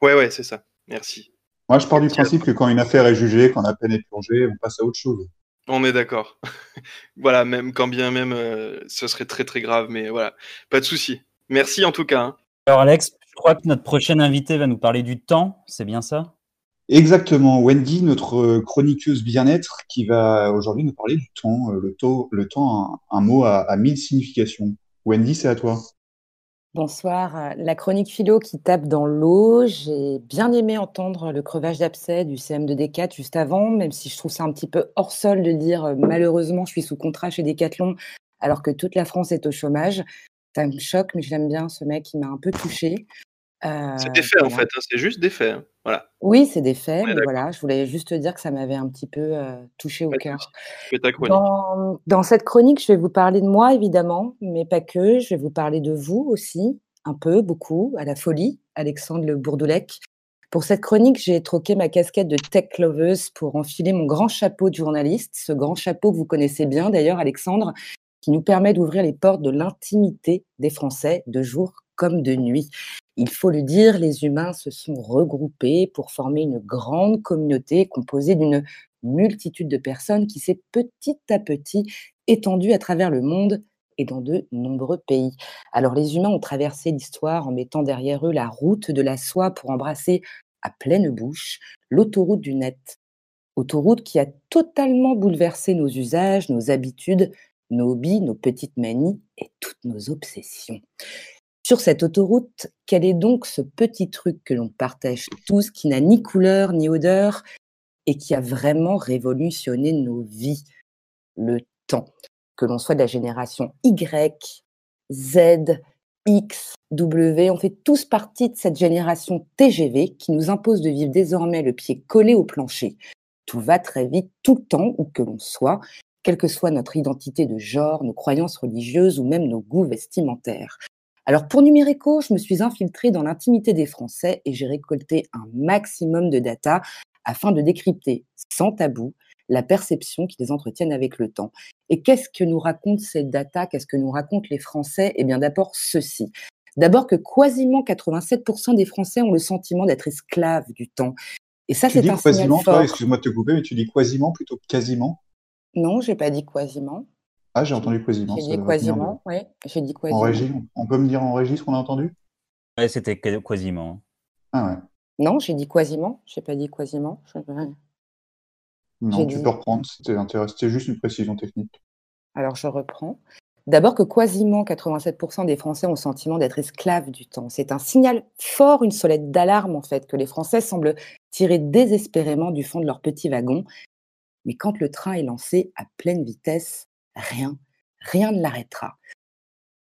Ouais, ouais, c'est ça. Merci. Moi, je pars du principe que quand une affaire est jugée, quand la peine est plongée, on passe à autre chose. On est d'accord. (laughs) voilà, même quand bien même, euh, ce serait très très grave, mais voilà, pas de souci. Merci en tout cas. Hein. Alors Alex, je crois que notre prochaine invité va nous parler du temps, c'est bien ça? Exactement, Wendy, notre chroniqueuse bien-être, qui va aujourd'hui nous parler du temps. Euh, le, taux, le temps, un, mot à, à mille significations. Wendy, c'est à toi. Bonsoir. La chronique philo qui tape dans l'eau. J'ai bien aimé entendre le crevage d'abcès du CM de Decat juste avant, même si je trouve ça un petit peu hors sol de dire euh, malheureusement je suis sous contrat chez Decathlon alors que toute la France est au chômage. Ça me choque, mais j'aime bien ce mec, il m'a un peu touché. C'est des faits en fait, hein, c'est juste des faits. Hein, voilà. Oui, c'est des faits, mais voilà, je voulais juste dire que ça m'avait un petit peu touché au cœur. Dans, dans, cette chronique, je vais vous parler de moi évidemment, mais pas que. Je vais vous parler de vous aussi, un peu, beaucoup, à la folie, Alexandre Le Bourdoulec. Pour cette chronique, j'ai troqué ma casquette de tech loveuse pour enfiler mon grand chapeau de journaliste, ce grand chapeau que vous connaissez bien d'ailleurs, Alexandre, qui nous permet d'ouvrir les portes de l'intimité des Français de jour comme de nuit. Il faut le dire, les humains se sont regroupés pour former une grande communauté composée d'une multitude de personnes qui s'est petit à petit étendue à travers le monde et dans de nombreux pays. Alors les humains ont traversé l'histoire en mettant derrière eux la route de la soie pour embrasser à pleine bouche l'autoroute du net. Autoroute qui a totalement bouleversé nos usages, nos habitudes, nos hobbies, nos petites manies et toutes nos obsessions. Sur cette autoroute, quel est donc ce petit truc que l'on partage tous, qui n'a ni couleur ni odeur et qui a vraiment révolutionné nos vies? Le temps que l'on soit de la génération Y, Z, X, W, on fait tous partie de cette génération TGV qui nous impose de vivre désormais le pied collé au plancher. Tout va très vite, tout le temps, où que l'on soit, quelle que soit notre identité de genre, nos croyances religieuses ou même nos goûts vestimentaires. Alors pour Numérico, je me suis infiltrée dans l'intimité des Français et j'ai récolté un maximum de data afin de décrypter sans tabou la perception qu'ils entretiennent avec le temps. Et qu'est-ce que nous raconte cette data? Qu'est-ce que nous racontent les Français? Eh bien d'abord ceci. D'abord que quasiment 87% des Français ont le sentiment d'être esclaves du temps. Et ça, c'est un quasiment, signal fort. Excuse-moi de te couper, mais tu dis quasiment plutôt que quasiment? Non, j'ai pas dit quasiment. Ah, j'ai entendu quasiment. J'ai dit quasiment, oui. J'ai dit quasiment. En régie, on peut me dire en régie ce qu'on a entendu? Oui, c'était quasiment. Ah ouais. Non, j'ai dit quasiment. J'ai pas dit quasiment. Je... Non, tu peux reprendre, c'était juste une précision technique. Alors je reprends. D'abord que quasiment 87% des Français ont le sentiment d'être esclaves du temps. C'est un signal fort, une solette d'alarme en fait, que les Français semblent tirer désespérément du fond de leur petit wagon. Mais quand le train est lancé à pleine vitesse, rien, rien ne l'arrêtera.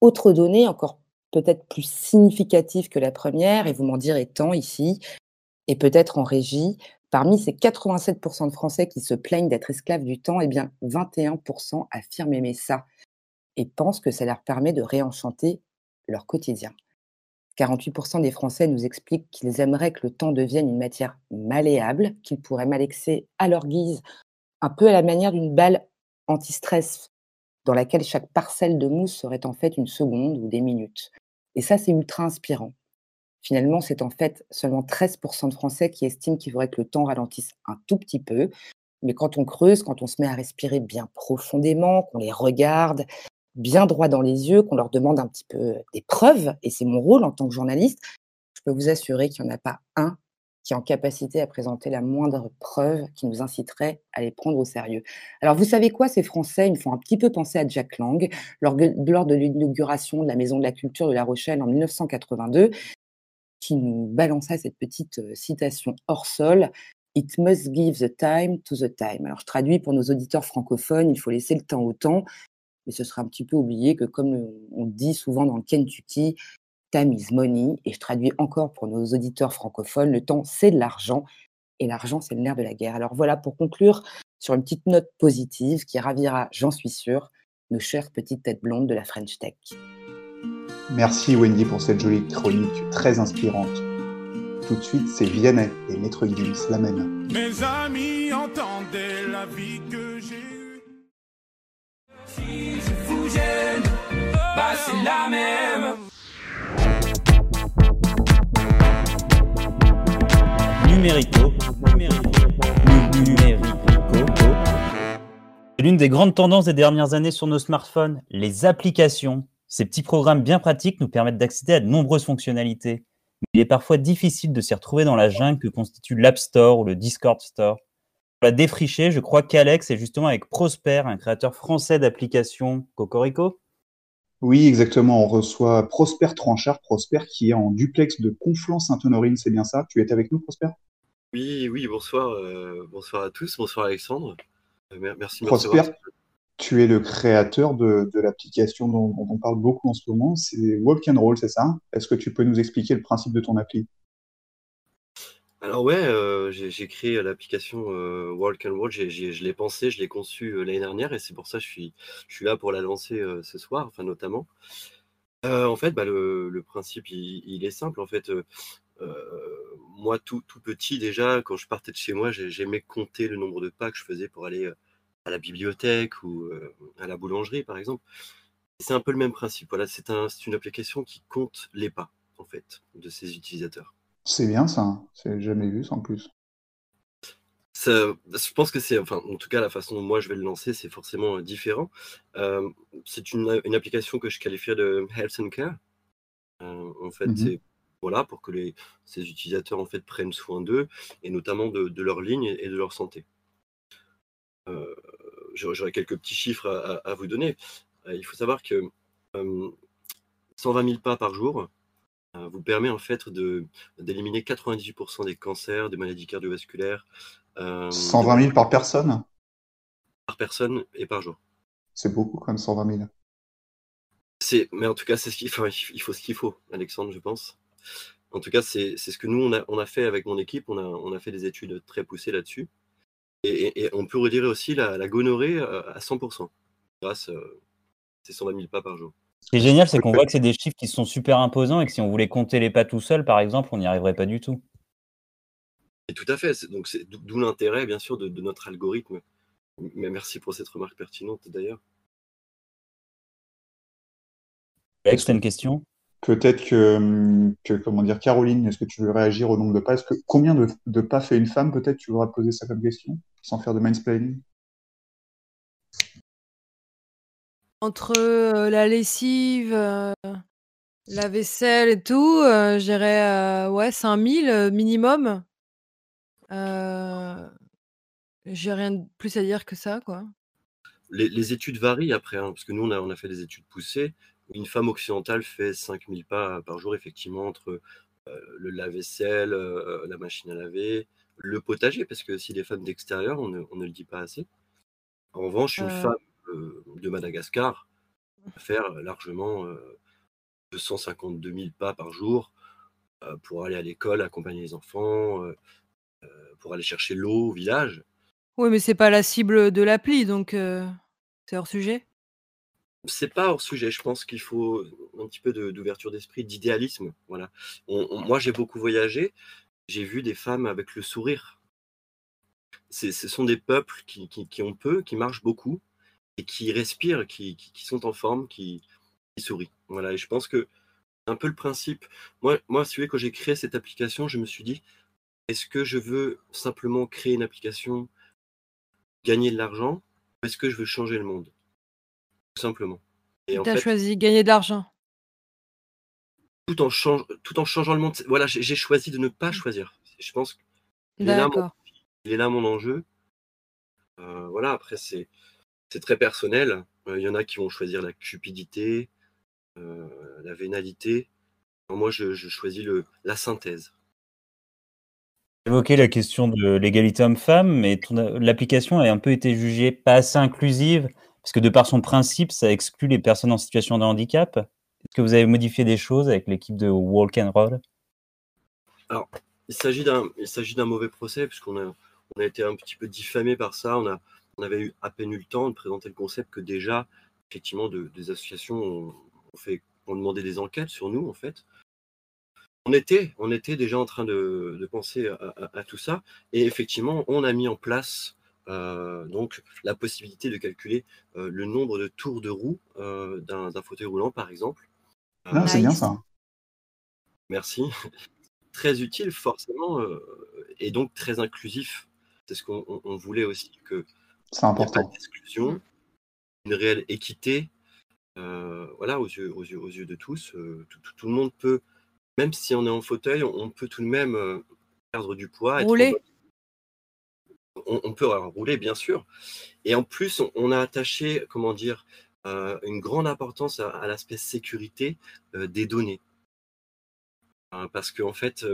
Autre donnée encore peut-être plus significative que la première, et vous m'en direz tant ici, et peut-être en régie, Parmi ces 87% de Français qui se plaignent d'être esclaves du temps, eh bien 21% affirment aimer ça et pensent que ça leur permet de réenchanter leur quotidien. 48% des Français nous expliquent qu'ils aimeraient que le temps devienne une matière malléable, qu'ils pourraient malaxer à leur guise, un peu à la manière d'une balle anti-stress, dans laquelle chaque parcelle de mousse serait en fait une seconde ou des minutes. Et ça, c'est ultra inspirant. Finalement, c'est en fait seulement 13% de Français qui estiment qu'il faudrait que le temps ralentisse un tout petit peu. Mais quand on creuse, quand on se met à respirer bien profondément, qu'on les regarde bien droit dans les yeux, qu'on leur demande un petit peu des preuves, et c'est mon rôle en tant que journaliste, je peux vous assurer qu'il n'y en a pas un qui est en capacité à présenter la moindre preuve qui nous inciterait à les prendre au sérieux. Alors vous savez quoi, ces Français, ils me font un petit peu penser à Jack Lang lors de l'inauguration de la Maison de la Culture de La Rochelle en 1982 qui nous balança cette petite citation hors sol. It must give the time to the time. Alors, je traduis pour nos auditeurs francophones, il faut laisser le temps au temps, mais ce serait un petit peu oublié que, comme on dit souvent dans le Kentucky, time is money. Et je traduis encore pour nos auditeurs francophones, le temps, c'est de l'argent, et l'argent, c'est le nerf de la guerre. Alors voilà, pour conclure sur une petite note positive qui ravira, j'en suis sûr, nos chères petites têtes blondes de la French Tech. Merci Wendy pour cette jolie chronique très inspirante. Tout de suite, c'est Vianney et Maître Gims, la même. Mes amis entendaient la vie que j'ai eue. Si je vous gêne, bah c'est la même. Numérico, numérico, numérico. L'une des grandes tendances des dernières années sur nos smartphones, les applications ces petits programmes bien pratiques nous permettent d'accéder à de nombreuses fonctionnalités. Il est parfois difficile de s'y retrouver dans la jungle que constitue l'App Store ou le Discord Store. Pour la défricher, je crois qu'Alex est justement avec Prosper, un créateur français d'applications Cocorico. Oui, exactement. On reçoit Prosper Tranchard, Prosper qui est en duplex de Conflans-Sainte-Honorine, c'est bien ça? Tu es avec nous, Prosper? Oui, oui, bonsoir. Euh, bonsoir à tous. Bonsoir Alexandre. Euh, merci. Prosper, Tu es le créateur de, l'application dont, on parle beaucoup en ce moment, c'est Walk and Roll, c'est ça? Est-ce que tu peux nous expliquer le principe de ton appli? Alors ouais, euh, j'ai créé l'application Walk and Roll, je l'ai pensé, je l'ai conçu euh, l'année dernière et c'est pour ça que je suis, je suis là pour la lancer ce soir, enfin notamment. en fait, bah, le, principe, il, est simple. En fait, moi, tout, tout petit déjà, quand je partais de chez moi, j'aimais compter le nombre de pas que je faisais pour aller à la bibliothèque ou à la boulangerie, par exemple. C'est un peu le même principe. Voilà, c'est un, une application qui compte les pas, en fait, de ses utilisateurs. C'est bien ça, hein. c'est jamais vu ça en plus. je pense que c'est, enfin, en tout cas, la façon dont moi je vais le lancer, c'est forcément différent. c'est une, une, application que je qualifierais de health and care. en fait, mmh c'est voilà, pour que les, ces utilisateurs en fait, prennent soin d'eux et notamment de, leur ligne et de leur santé. Euh, J'aurais quelques petits chiffres à, vous donner. Euh, il faut savoir que 120 000 pas par jour euh, vous permet en fait d'éliminer 98% des cancers, des maladies cardiovasculaires. 120 000 par personne? Par personne et par jour. C'est beaucoup quand même 120 000. Mais en tout cas, c'est ce qu'il faut, il faut ce qu'il faut, Alexandre, je pense. En tout cas, c'est ce que nous, on a, on a, fait avec mon équipe. On a, on a fait des études très poussées là-dessus. Et, on peut retirer aussi la, gonorrhée euh, à 100% grâce à ces 120 000 pas par jour. Ce qui est génial, c'est qu'on voit que c'est des chiffres qui sont super imposants et que si on voulait compter les pas tout seul, par exemple, on n'y arriverait pas du tout. Et tout à fait. Donc c'est d'où l'intérêt, bien sûr, de, notre algorithme. Mais merci pour cette remarque pertinente, d'ailleurs. Alex, tu as une question? Peut-être que, comment dire, Caroline, est-ce que tu veux réagir au nombre de pas Est-ce que combien de, pas fait une femme Peut-être tu voudras poser ça comme question, sans faire de mansplaining? Entre euh, la lessive, euh, la vaisselle et tout, euh, je dirais ouais 5000 minimum. J'ai rien de plus à dire que ça, quoi. Les, études varient après, hein, parce que nous on a, on a fait des études poussées. Une femme occidentale fait 5000 pas par jour, effectivement, entre euh, le lave-vaisselle, euh, la machine à laver, le potager, parce que si les femmes d'extérieur, on ne, le dit pas assez. En revanche, une femme euh, de Madagascar va faire largement 252 000 pas par jour pour aller à l'école, accompagner les enfants, pour aller chercher l'eau au village. Oui, mais c'est pas la cible de l'appli, donc c'est hors sujet c'est pas hors sujet. Je pense qu'il faut un petit peu d'ouverture d'esprit, d'idéalisme. Voilà. moi, j'ai beaucoup voyagé. J'ai vu des femmes avec le sourire. Ce sont des peuples qui, ont peu, qui marchent beaucoup et qui respirent, qui, sont en forme, qui, sourient. Voilà. Et je pense que un peu le principe. Moi, moi, si quand j'ai créé cette application, je me suis dit, est-ce que je veux simplement créer une application, gagner de l'argent, ou est-ce que je veux changer le monde? Simplement. Et tu as choisi gagner de l'argent. Tout en, tout en changeant le monde. Voilà, j'ai choisi de ne pas mmh. choisir. Je pense qu'il est, là mon... il est là mon enjeu. Euh, voilà, après, c'est très personnel. Euh, il y en a qui vont choisir la cupidité, euh, la vénalité. moi, je, choisis le, la synthèse. évoqué la question de l'égalité homme-femme, mais l'application a un peu été jugée pas assez inclusive parce que de par son principe, ça exclut les personnes en situation de handicap. Est-ce que vous avez modifié des choses avec l'équipe de Walk and Roll? Alors, il s'agit d'un, mauvais procès, puisqu'on a, on a été un petit peu diffamé par ça. On, a, on avait eu à peine eu le temps de présenter le concept que déjà, effectivement, des associations ont, fait, ont demandé des enquêtes sur nous, en fait. On était, on était déjà en train de, penser à, tout ça, et effectivement, on a mis en place euh, donc la possibilité de calculer euh, le nombre de tours de roue euh, d'un fauteuil roulant, par exemple. Ah, c'est bien ça. Merci. (laughs) très utile, forcément, et donc très inclusif. C'est ce qu'on voulait aussi que. C'est important. d'exclusion, une réelle équité, voilà, aux yeux, aux yeux, aux yeux de tous. Tout, le monde peut, même si on est en fauteuil, on, peut tout de même perdre du poids. Rouler on, peut rouler, bien sûr. Et en plus, on, a attaché, comment dire, euh, une grande importance à, l'aspect sécurité euh, des données. Euh, parce qu'en fait,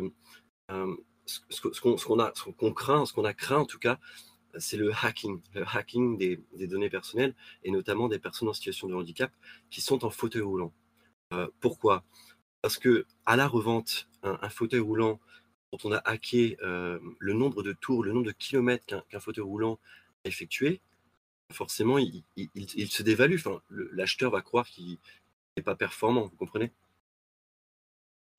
ce, qu'on craint, ce craint en tout cas, c'est le hacking, le hacking des, données personnelles et notamment des personnes en situation de handicap qui sont en fauteuil roulant. Pourquoi? Parce que à la revente, un, fauteuil roulant dont on a hacké euh, le nombre de tours, le nombre de kilomètres qu'un fauteuil roulant a effectué, forcément, il, se dévalue. Enfin, l'acheteur va croire qu'il n'est pas performant, vous comprenez?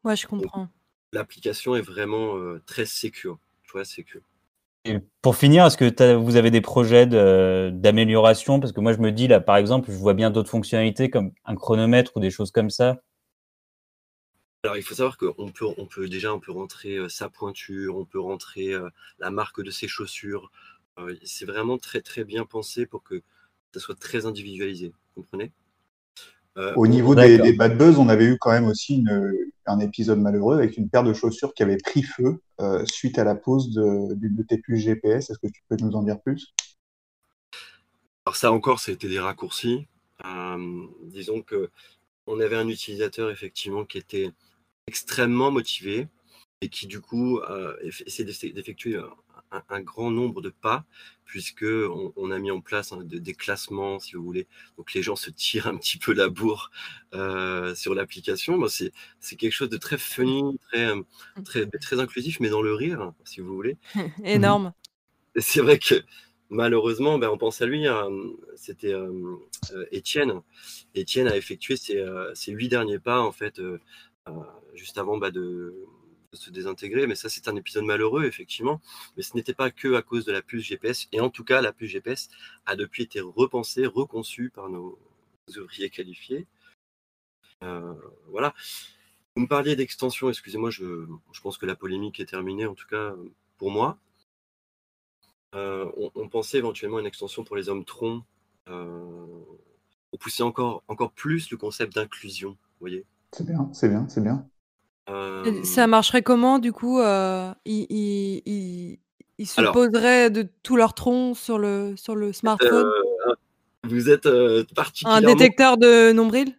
Ouais, je comprends. L'application est vraiment euh, très sécure. Et pour finir, est-ce que vous avez des projets d'amélioration? Parce que moi, je me dis, là, par exemple, je vois bien d'autres fonctionnalités comme un chronomètre ou des choses comme ça. Alors, il faut savoir qu'on peut, on peut déjà on peut rentrer euh, sa pointure, on peut rentrer euh, la marque de ses chaussures. Euh, c'est vraiment très, très bien pensé pour que ça soit très individualisé. Vous comprenez? Au niveau des, bad buzz, on avait eu quand même aussi un épisode malheureux avec une paire de chaussures qui avait pris feu suite à la pose de, tes puces GPS. Est-ce que tu peux nous en dire plus? Alors ça encore, ça a été des raccourcis. disons que on avait un utilisateur effectivement qui était extrêmement motivé et qui du coup euh, essaie d'effectuer un, grand nombre de pas puisque on, a mis en place hein, des classements si vous voulez. Donc les gens se tirent un petit peu la bourre euh, sur l'application. Bon, c'est quelque chose de très funny très très très inclusif mais dans le rire si vous voulez. (laughs) Énorme. C'est vrai que malheureusement, ben, on pense à lui, hein, c'était euh, euh, Étienne. Étienne a effectué ses, huit derniers pas, en fait, euh, juste avant bah, de, se désintégrer. Mais ça, c'est un épisode malheureux, effectivement. Mais ce n'était pas que à cause de la puce GPS. Et en tout cas, la puce GPS a depuis été repensée, reconçue par nos ouvriers qualifiés. Euh, voilà. Vous me parliez d'extension, excusez-moi, je, pense que la polémique est terminée, en tout cas pour moi. Euh, on, pensait éventuellement une extension pour les hommes troncs, pour pousser encore, encore plus le concept d'inclusion, vous voyez c'est bien, c'est bien, c'est bien. Ça marcherait comment du coup euh, ils, se poseraient de tout leur tronc sur le, sur le smartphone? Euh, Vous êtes euh, Un détecteur de nombril?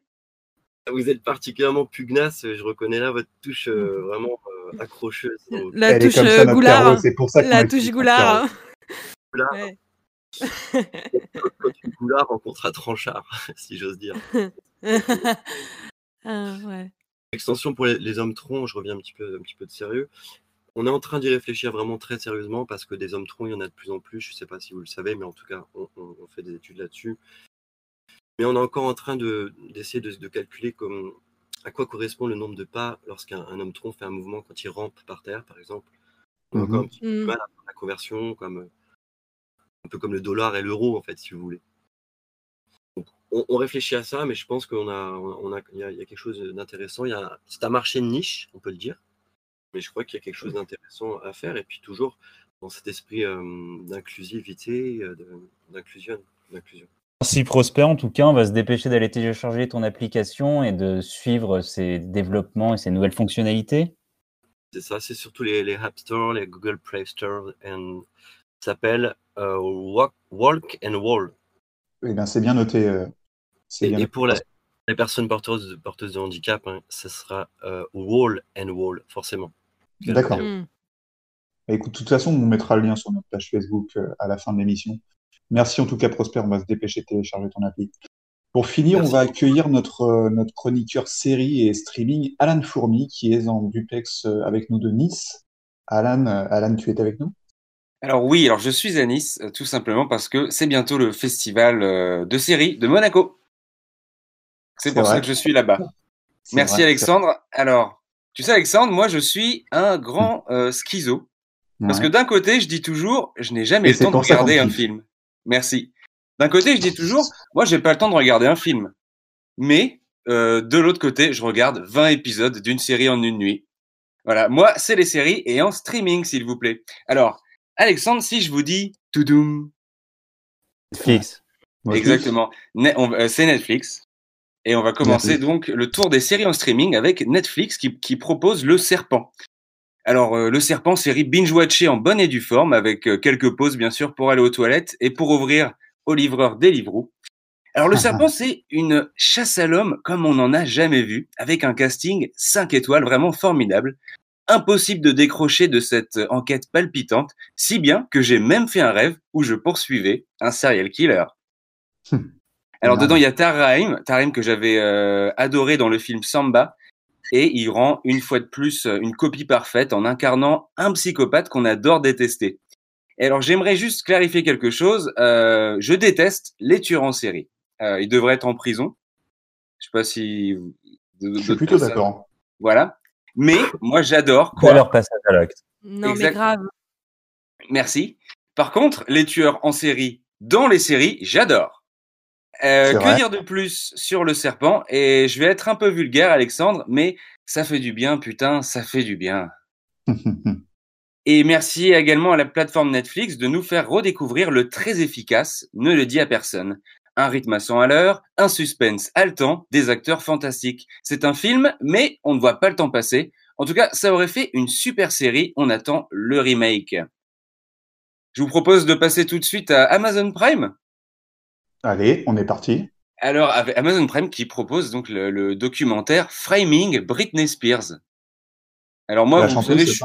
Vous êtes particulièrement pugnace, je reconnais là votre touche vraiment accrocheuse. La touche goulard. C'est pour ça La touche goulard. Goulard. Ouais. goulard rencontre à tranchard, (laughs) si j'ose dire. (laughs) Ah, Extension pour les, hommes troncs, je reviens un petit peu, un petit peu de sérieux. On est en train d'y réfléchir vraiment très sérieusement parce que des hommes troncs, il y en a de plus en plus. Je ne sais pas si vous le savez, mais en tout cas, on, fait des études là-dessus. Mais on est encore en train d'essayer de, calculer comme, à quoi correspond le nombre de pas lorsqu'un homme tronc fait un mouvement quand il rampe par terre, par exemple. On a encore un petit peu mmh. mal à la conversion, comme, un peu comme le dollar et l'euro, en fait, si vous voulez on, réfléchit à ça, mais je pense qu'on a, on a, il y, a, quelque chose d'intéressant. C'est un marché de niche, on peut le dire, mais je crois qu'il y a quelque chose d'intéressant à faire. Et puis toujours dans cet esprit euh, d'inclusivité, euh, d'inclusion, d'inclusion. Merci Prosper. En tout cas, on va se dépêcher d'aller télécharger ton application et de suivre ses développements et ses nouvelles fonctionnalités. C'est ça, c'est surtout les, les, App Store, les Google Play Store, et ça s'appelle euh, Walk, and Wall. Eh bien, c'est bien noté. Et, pour les personnes porteuses, porteuses de handicap, hein, ce sera euh, wall and wall, forcément. D'accord. Bah, écoute, de toute façon, on mettra le lien sur notre page Facebook euh, à la fin de l'émission. Merci en tout cas, Prosper. On va se dépêcher de télécharger ton appli. Pour finir, on va accueillir notre, euh, notre chroniqueur série et streaming, Alan Fourmi, qui est en duplex avec nous de Nice. Alan, Alan tu es avec nous? Alors oui, alors je suis à Nice, tout simplement parce que c'est bientôt le festival de série de Monaco. C'est pour ça que je suis là-bas. Merci Alexandre. Alors, tu sais Alexandre, moi je suis un grand euh, schizo. Parce que d'un côté, je dis toujours, je n'ai jamais le temps de regarder un film. Merci. D'un côté, je dis toujours, moi j'ai pas le temps de regarder un film. Mais euh, de l'autre côté, je regarde 20 épisodes d'une série en une nuit. Voilà, moi c'est les séries et en streaming s'il vous plaît. Alors, Alexandre, si je vous dis Toudoum. Netflix. Exactement. Euh, c'est Netflix. Et on va commencer donc le tour des séries en streaming avec Netflix qui, qui propose Le Serpent. Alors, euh, Le Serpent, série binge-watchée en bonne et due forme, avec euh, quelques pauses bien sûr pour aller aux toilettes et pour ouvrir au livreur Deliveroo. Alors, Le Serpent, c'est une chasse à l'homme comme on n'en a jamais vu, avec un casting 5 étoiles vraiment formidable. Impossible de décrocher de cette enquête palpitante, si bien que j'ai même fait un rêve où je poursuivais un serial killer. Alors dedans, il y a Taraim, Taraim que j'avais euh, adoré dans le film Samba, et il rend une fois de plus une copie parfaite en incarnant un psychopathe qu'on adore détester. Et alors j'aimerais juste clarifier quelque chose. Euh, je déteste les tueurs en série. Euh, ils devraient être en prison. Je sais pas si. je suis plutôt d'accord. Voilà. Mais moi j'adore. Quoi leur passage à l'acte. Non mais grave. Merci. Par contre, les tueurs en série dans les séries, j'adore. Euh, que dire de plus sur le serpent? Et je vais être un peu vulgaire, Alexandre, mais ça fait du bien, putain, ça fait du bien. (laughs) Et merci également à la plateforme Netflix de nous faire redécouvrir le très efficace Ne le dit à personne. Un rythme à 100 à l'heure, un suspense haletant, des acteurs fantastiques. C'est un film, mais on ne voit pas le temps passer. En tout cas, ça aurait fait une super série. On attend le remake. Je vous propose de passer tout de suite à Amazon Prime. Allez, on est parti. Alors, avec Amazon Prime qui propose donc le, documentaire Framing Britney Spears. Alors moi, vous savez, je...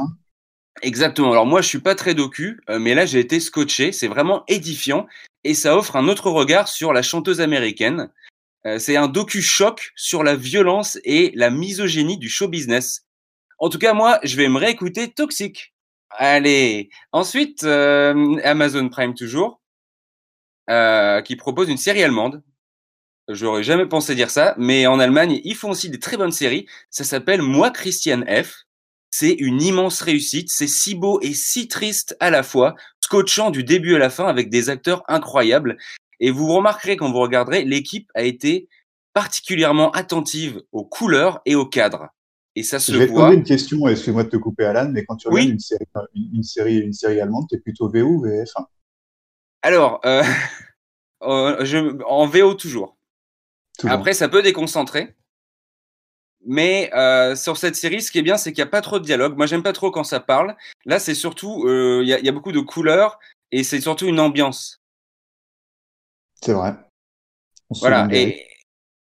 exactement. Alors moi, je suis pas très docu, euh, mais là, j'ai été scotché. C'est vraiment édifiant et ça offre un autre regard sur la chanteuse américaine. Euh, c'est un docu choc sur la violence et la misogynie du show business. En tout cas, moi, je vais me réécouter Toxic. Allez. Ensuite, euh, Amazon Prime toujours. Euh, qui propose une série allemande. J'aurais jamais pensé dire ça, mais en Allemagne, ils font aussi des très bonnes séries. Ça s'appelle Moi Christian F. C'est une immense réussite. C'est si beau et si triste à la fois, scotchant du début à la fin avec des acteurs incroyables. Et vous remarquerez quand vous regarderez, l'équipe a été particulièrement attentive aux couleurs et aux cadres. Et ça se Je vais voit. te poser une question, excuse-moi de te couper Alan, mais quand tu regardes une, série, une, série, une série allemande, t'es plutôt VO ou VF alors, (laughs) euh, je, en VO toujours. Après, ça peut déconcentrer. Mais euh, sur cette série, ce qui est bien, c'est qu'il n'y a pas trop de dialogue. Moi, j'aime pas trop quand ça parle. Là, c'est surtout, euh, il y, a, y, a, beaucoup de couleurs et c'est surtout une ambiance. C'est vrai. voilà. Et,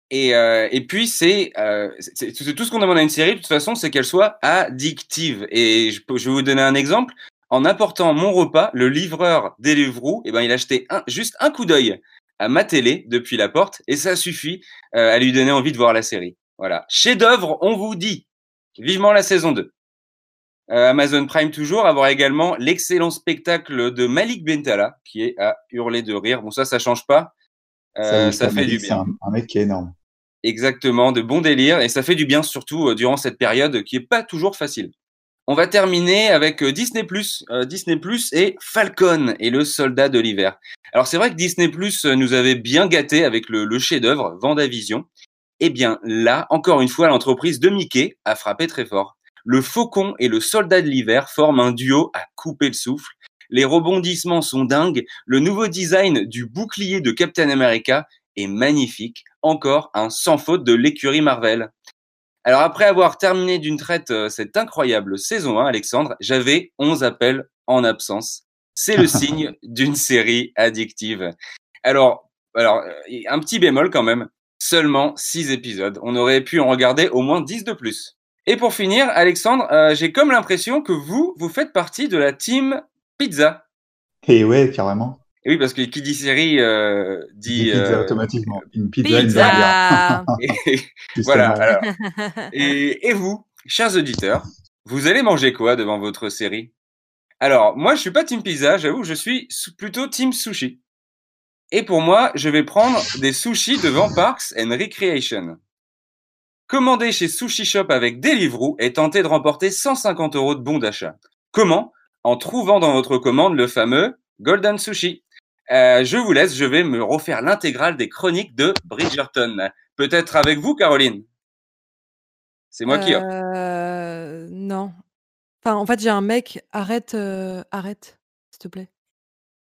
et, euh, et puis, c'est tout ce qu'on demande à une série, de toute façon, c'est qu'elle soit addictive. Et je, je vais vous donner un exemple en apportant mon repas, le livreur Deliveroo, eh ben, il a jeté un, juste un coup d'œil à ma télé depuis la porte et ça suffit euh, à lui donner envie de voir la série. Voilà. Chef-d'œuvre, on vous dit. Vivement la saison 2. Euh, Amazon Prime toujours, avoir également l'excellent spectacle de Malik Bentala, qui est à hurler de rire. Bon, ça, ça change pas. Euh, ça, fait du bien. Un, un, mec qui est énorme. Exactement, de bon délire. Et ça fait du bien surtout durant cette période qui est pas toujours facile. On va terminer avec euh, Disney euh, Disney et Falcon et le soldat de l'hiver. Alors c'est vrai que Disney euh, nous avait bien gâté avec le, le chef-d'œuvre Vendavision. Eh bien là, encore une fois, l'entreprise de Mickey a frappé très fort. Le faucon et le soldat de l'hiver forment un duo à couper le souffle. Les rebondissements sont dingues. Le nouveau design du bouclier de Captain America est magnifique. Encore un sans faute de l'écurie Marvel. Alors après avoir terminé d'une traite euh, cette incroyable saison 1, Alexandre, j'avais 11 appels en absence. C'est le (laughs) signe d'une série addictive. Alors, alors euh, un petit bémol quand même, seulement 6 épisodes. On aurait pu en regarder au moins 10 de plus. Et pour finir, Alexandre, euh, j'ai comme l'impression que vous, vous faites partie de la team pizza. Et ouais, carrément. Et oui, parce que qui dit série euh, dit. Pizza euh, automatiquement. Une pizza, pizza. (laughs) et, voilà. Alors, (laughs) et, et, vous, chers auditeurs, vous allez manger quoi devant votre série? Alors, moi, je suis pas team pizza, j'avoue, je suis plutôt team sushi. Et pour moi, je vais prendre des sushis devant Parks and Recreation. Commander chez Sushi Shop avec Deliveroo et tenter de remporter 150 euros de bons d'achat. Comment? En trouvant dans votre commande le fameux Golden Sushi. Euh, je vous laisse, je vais me refaire l'intégrale des chroniques de Bridgerton. Peut-être avec vous, Caroline? C'est moi qui euh, Non. Enfin, en fait, j'ai un mec. Arrête, euh, arrête, s'il te plaît.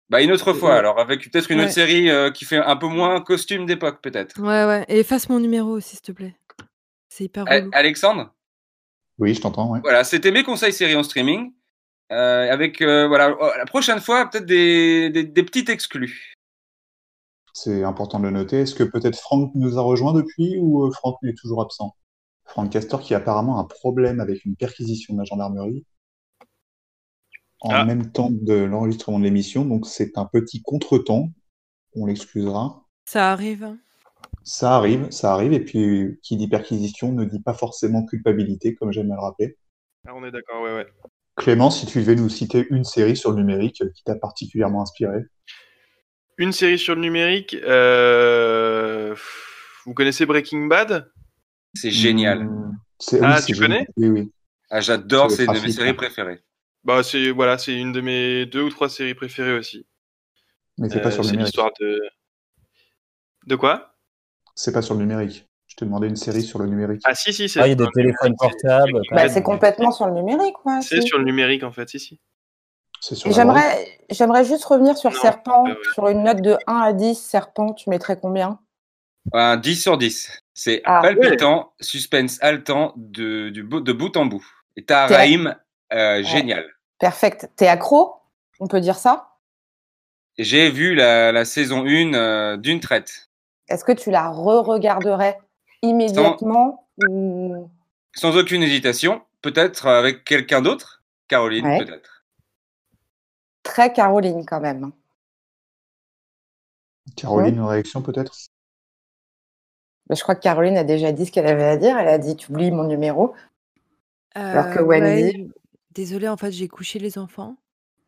Bah une autre fois, alors avec peut-être une ouais. autre série euh, qui fait un peu moins costume d'époque, peut-être. Ouais, ouais. Et efface mon numéro aussi, s'il te plaît. C'est hyper relou. Alexandre? Oui, je t'entends. Ouais. Voilà, c'était mes conseils séries en streaming. Euh, avec euh, voilà la prochaine fois peut-être des, des, des petites exclus. C'est important de le noter. Est-ce que peut-être Franck nous a rejoint depuis ou euh, Franck est toujours absent? Franck Castor qui a apparemment un problème avec une perquisition de la gendarmerie en ah. même temps de l'enregistrement de l'émission. Donc c'est un petit contretemps. On l'excusera. Ça arrive. Ça arrive, ça arrive. Et puis qui dit perquisition ne dit pas forcément culpabilité, comme j'aime à le rappeler. Ah, on est d'accord, ouais, ouais. Clément, si tu devais nous citer une série sur le numérique qui t'a particulièrement inspiré. Une série sur le numérique. Euh, vous connaissez Breaking Bad? C'est génial. Mmh, ah, tu connais? Oui, oui. Ah, j'adore, c'est une de mes séries préférées. Bah, c'est voilà, c'est une de mes deux ou trois séries préférées aussi. Mais c'est pas sur le numérique. l'histoire de. De quoi? C'est pas sur le numérique. Je te demandais une série sur le numérique. Ah si si, c'est. Ah, il y a des téléphones portables. Bah, c'est complètement sur le numérique, quoi. C'est sur le numérique en fait, si si. J'aimerais, j'aimerais juste revenir sur Serpent, sur une note de 1 à 10. Serpent, tu mettrais combien? Un 10 sur 10. C'est ah, palpitant, suspense haletant de, du, de bout en bout. Et t'as Raïm, euh, génial. Perfect. T'es accro? On peut dire ça? J'ai vu la, la, saison 1 euh, d'une traite. Est-ce que tu la re-regarderais? Immédiatement sans, ou... sans aucune hésitation. Peut-être avec quelqu'un d'autre Caroline, peut-être. Très Caroline, quand même. Caroline, une réaction peut-être? Bah, Je crois que Caroline a déjà dit ce qu'elle avait à dire. Elle a dit Tu oublies mon numéro. Alors que euh, Wendy. Désolée, en fait, j'ai couché les enfants.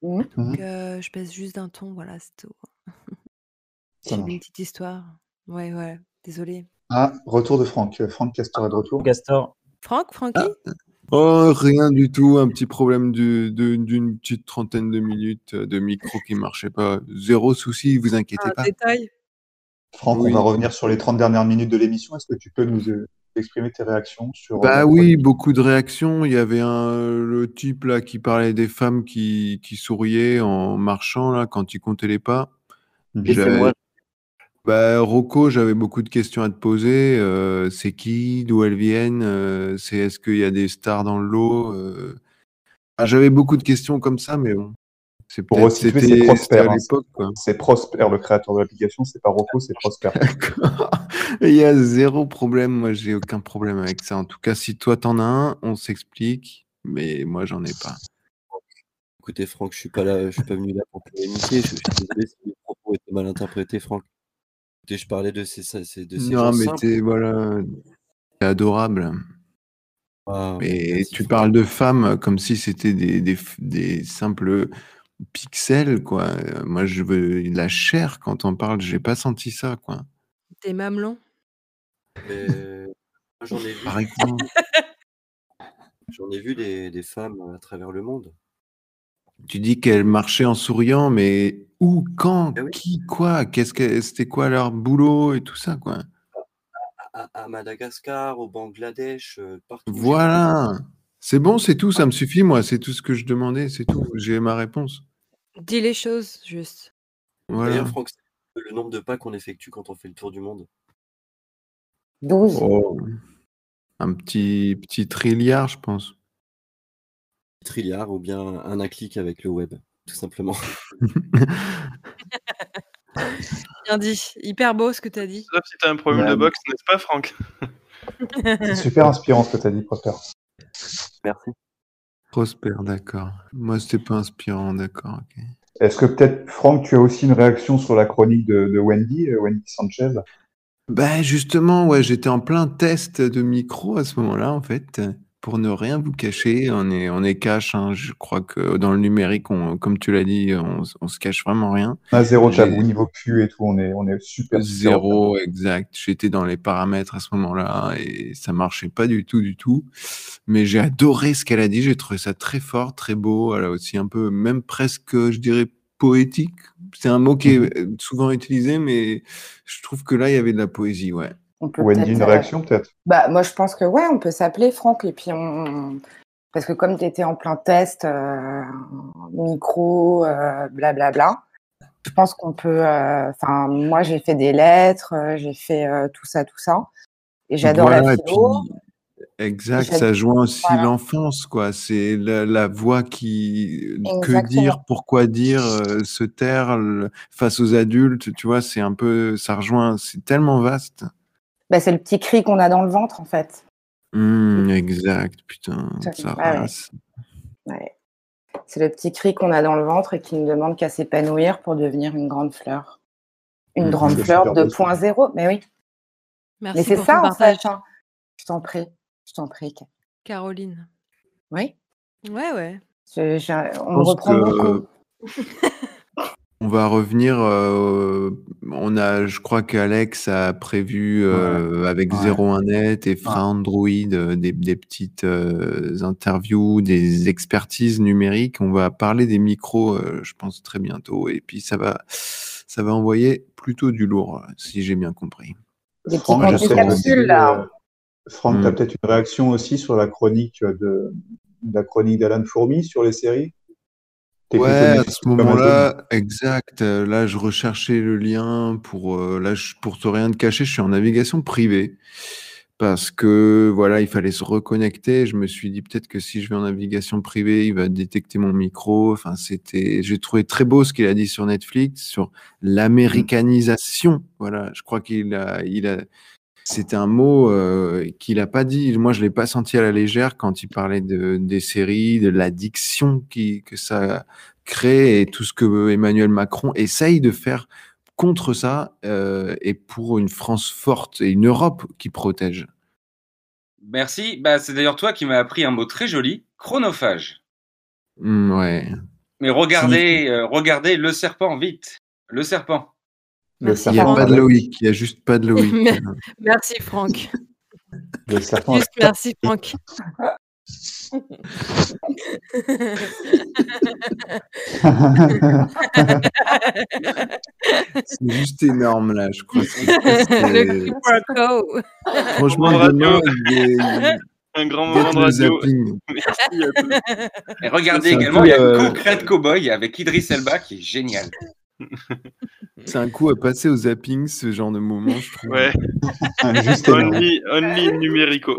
Mmh. Donc, euh, je pèse juste d'un ton, voilà, c'est tout. (laughs) j'ai une petite histoire. Ouais, ouais, désolée. Ah, retour de Franck. Franck Castor est de retour. Castor. Franck, Francky? Ah. Oh, rien du tout. Un petit problème d'une petite trentaine de minutes de micro qui ne marchait pas. Zéro souci, vous inquiétez Un pas. détail. Franck, on va revenir sur les 30 dernières minutes de l'émission. Est-ce que tu peux nous euh, exprimer tes réactions sur. Bah oui, beaucoup de réactions. Il y avait un, le type là qui parlait des femmes qui, qui souriaient en marchant là quand il comptait les pas. moi. Bah, Rocco, j'avais beaucoup de questions à te poser. Euh, c'est qui D'où elles viennent euh, C'est est-ce qu'il y a des stars dans le lot euh? ah, J'avais beaucoup de questions comme ça, mais bon. C'est pour resituer, c'est Prosper. À hein. C'est Prosper, le créateur de l'application. C'est pas Rocco, c'est Prosper. (laughs) Il y a zéro problème. Moi, j'ai aucun problème avec ça. En tout cas, si toi t'en as un, on s'explique. Mais moi, j'en ai pas. Écoutez, Franck, je suis pas là, je suis pas venu là pour polémiquer. Je suis désolé si mes propos étaient mal interprétés, Franck. Je parlais de ces, ces, de ces Non, mais t'es voilà, adorable. Ah, et tu parles de femmes comme si c'était des, des, des, simples pixels, quoi. Moi, je veux la chair quand on parle. J'ai pas senti ça, quoi. Des mamelons. (laughs) J'en ai vu. (laughs) J'en ai vu des, des femmes à travers le monde. Tu dis qu'elles marchaient en souriant, mais où, quand, eh qui, quoi Qu'est-ce que c'était quoi leur boulot et tout ça, quoi? À, Madagascar, au Bangladesh, euh, partout. Voilà. C'est bon, c'est tout, ça me suffit, moi. C'est tout ce que je demandais, c'est tout. J'ai ma réponse. Dis les choses, juste. Voilà. D'ailleurs, Franck, c'est le nombre de pas qu'on effectue quand on fait le tour du monde 12. Un petit, petit trilliard, je pense. Trilliard ou bien un à clic avec le web tout simplement. (laughs) Bien dit. Hyper beau ce que tu as dit. Sauf si tu as un problème de boxe, n'est-ce pas, Franck? (laughs) C'est super inspirant ce que tu as dit, Prosper. Merci. Prosper, d'accord. Moi, c'était pas inspirant, d'accord. Est-ce que peut-être, Franck, tu as aussi une réaction sur la chronique de, Wendy, euh, Wendy Sanchez? Ben justement, ouais, j'étais en plein test de micro à ce moment-là, en fait pour ne rien vous cacher, on est, on est cash. Hein. Je crois que dans le numérique, on, comme tu l'as dit, on, on, se cache vraiment rien. À zéro tabou niveau Q et tout, on est, on est super. Zéro, exact. J'étais dans les paramètres à ce moment-là et ça marchait pas du tout, du tout. Mais j'ai adoré ce qu'elle a dit. J'ai trouvé ça très fort, très beau. Elle a aussi un peu, même presque, je dirais, poétique. C'est un mot qui est mmh souvent utilisé, mais je trouve que là, il y avait de la poésie, ouais. On Wendy, une euh, réaction peut-être? bah, Moi, je pense que ouais, on peut s'appeler Franck et puis on. Parce que comme tu étais en plein test, euh, micro, blablabla, euh, bla, bla, je pense qu'on peut. Enfin, moi, j'ai fait des lettres, j'ai fait tout ça, tout ça. Et j'adore la philo. Exact, ça joint aussi l'enfance, quoi. C'est la, voix qui. Que dire, pourquoi dire, se taire face aux adultes, tu vois, c'est un peu. Ça rejoint. C'est tellement vaste. Bah, c'est le petit cri qu'on a dans le ventre, en fait. Mmh, exact, putain, ça rase. Ouais. C'est le petit cri qu'on a dans le ventre et qui ne demande qu'à s'épanouir pour devenir une grande fleur. Une mmh, grande fleur 2.0, mais oui. Merci mais c'est ça en fait. Hein. Je t'en prie, je t'en prie. Caroline. Oui. Ouais, ouais. on reprend beaucoup. (laughs) On va revenir. Euh, on a, je crois qu'Alex a prévu euh, avec ouais. 01net et Fra Android euh, des, des, petites interviews, des expertises numériques. On va parler des micros, je pense très bientôt. Et puis ça va, ça va envoyer plutôt du lourd, si j'ai bien compris. Des Franck, capsules là. Franck, tu as hmm. peut-être une réaction aussi sur la chronique de, de la chronique d'Alan Fourmi sur les séries? Ouais, à ce moment-là, exact. Euh, là, je recherchais le lien pour, euh, là, pour te rien te cacher, je suis en navigation privée parce que voilà, il fallait se reconnecter. Je me suis dit peut-être que si je vais en navigation privée, il va détecter mon micro. Enfin, c'était, j'ai trouvé très beau ce qu'il a dit sur Netflix sur l'américanisation. Voilà, je crois qu'il a, il a, c'était un mot euh, qu'il n'a pas dit. Moi, je l'ai pas senti à la légère quand il parlait de, des séries, de l'addiction que ça crée et tout ce que Emmanuel Macron essaye de faire contre ça euh, et pour une France forte et une Europe qui protège. Merci. Bah, c'est d'ailleurs toi qui m'as appris un mot très joli, chronophage. Mmh, ouais. Mais regardez, euh, regardez le serpent vite. Le serpent. Il n'y a pas de Loïc, il n'y a juste pas de Loïc. (laughs) merci Franck. juste merci Franck. (laughs) c'est juste énorme là, je crois. (laughs) Le Franchement, radio. un grand moment de radio. Et regardez également, il y a euh... Concrete Cowboy avec Idris Elba qui est génial. C'est un coup à passer au zapping, ce genre de moment, je trouve. Ouais. Juste only, only numérico.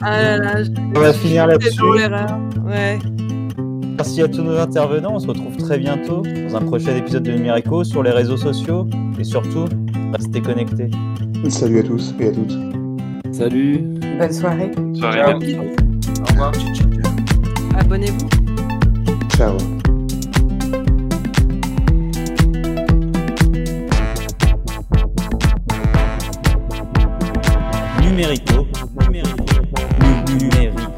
ah là là, On va finir là-dessus. Ouais. Merci à tous nos intervenants. On se retrouve très bientôt dans un prochain épisode de Numérico sur les réseaux sociaux. Et surtout, restez connectés. Salut à tous et à toutes. Salut. Bonne soirée. Soirée. Au revoir. Abonnez-vous. Ciao. Numérico. Numérico. Numérico.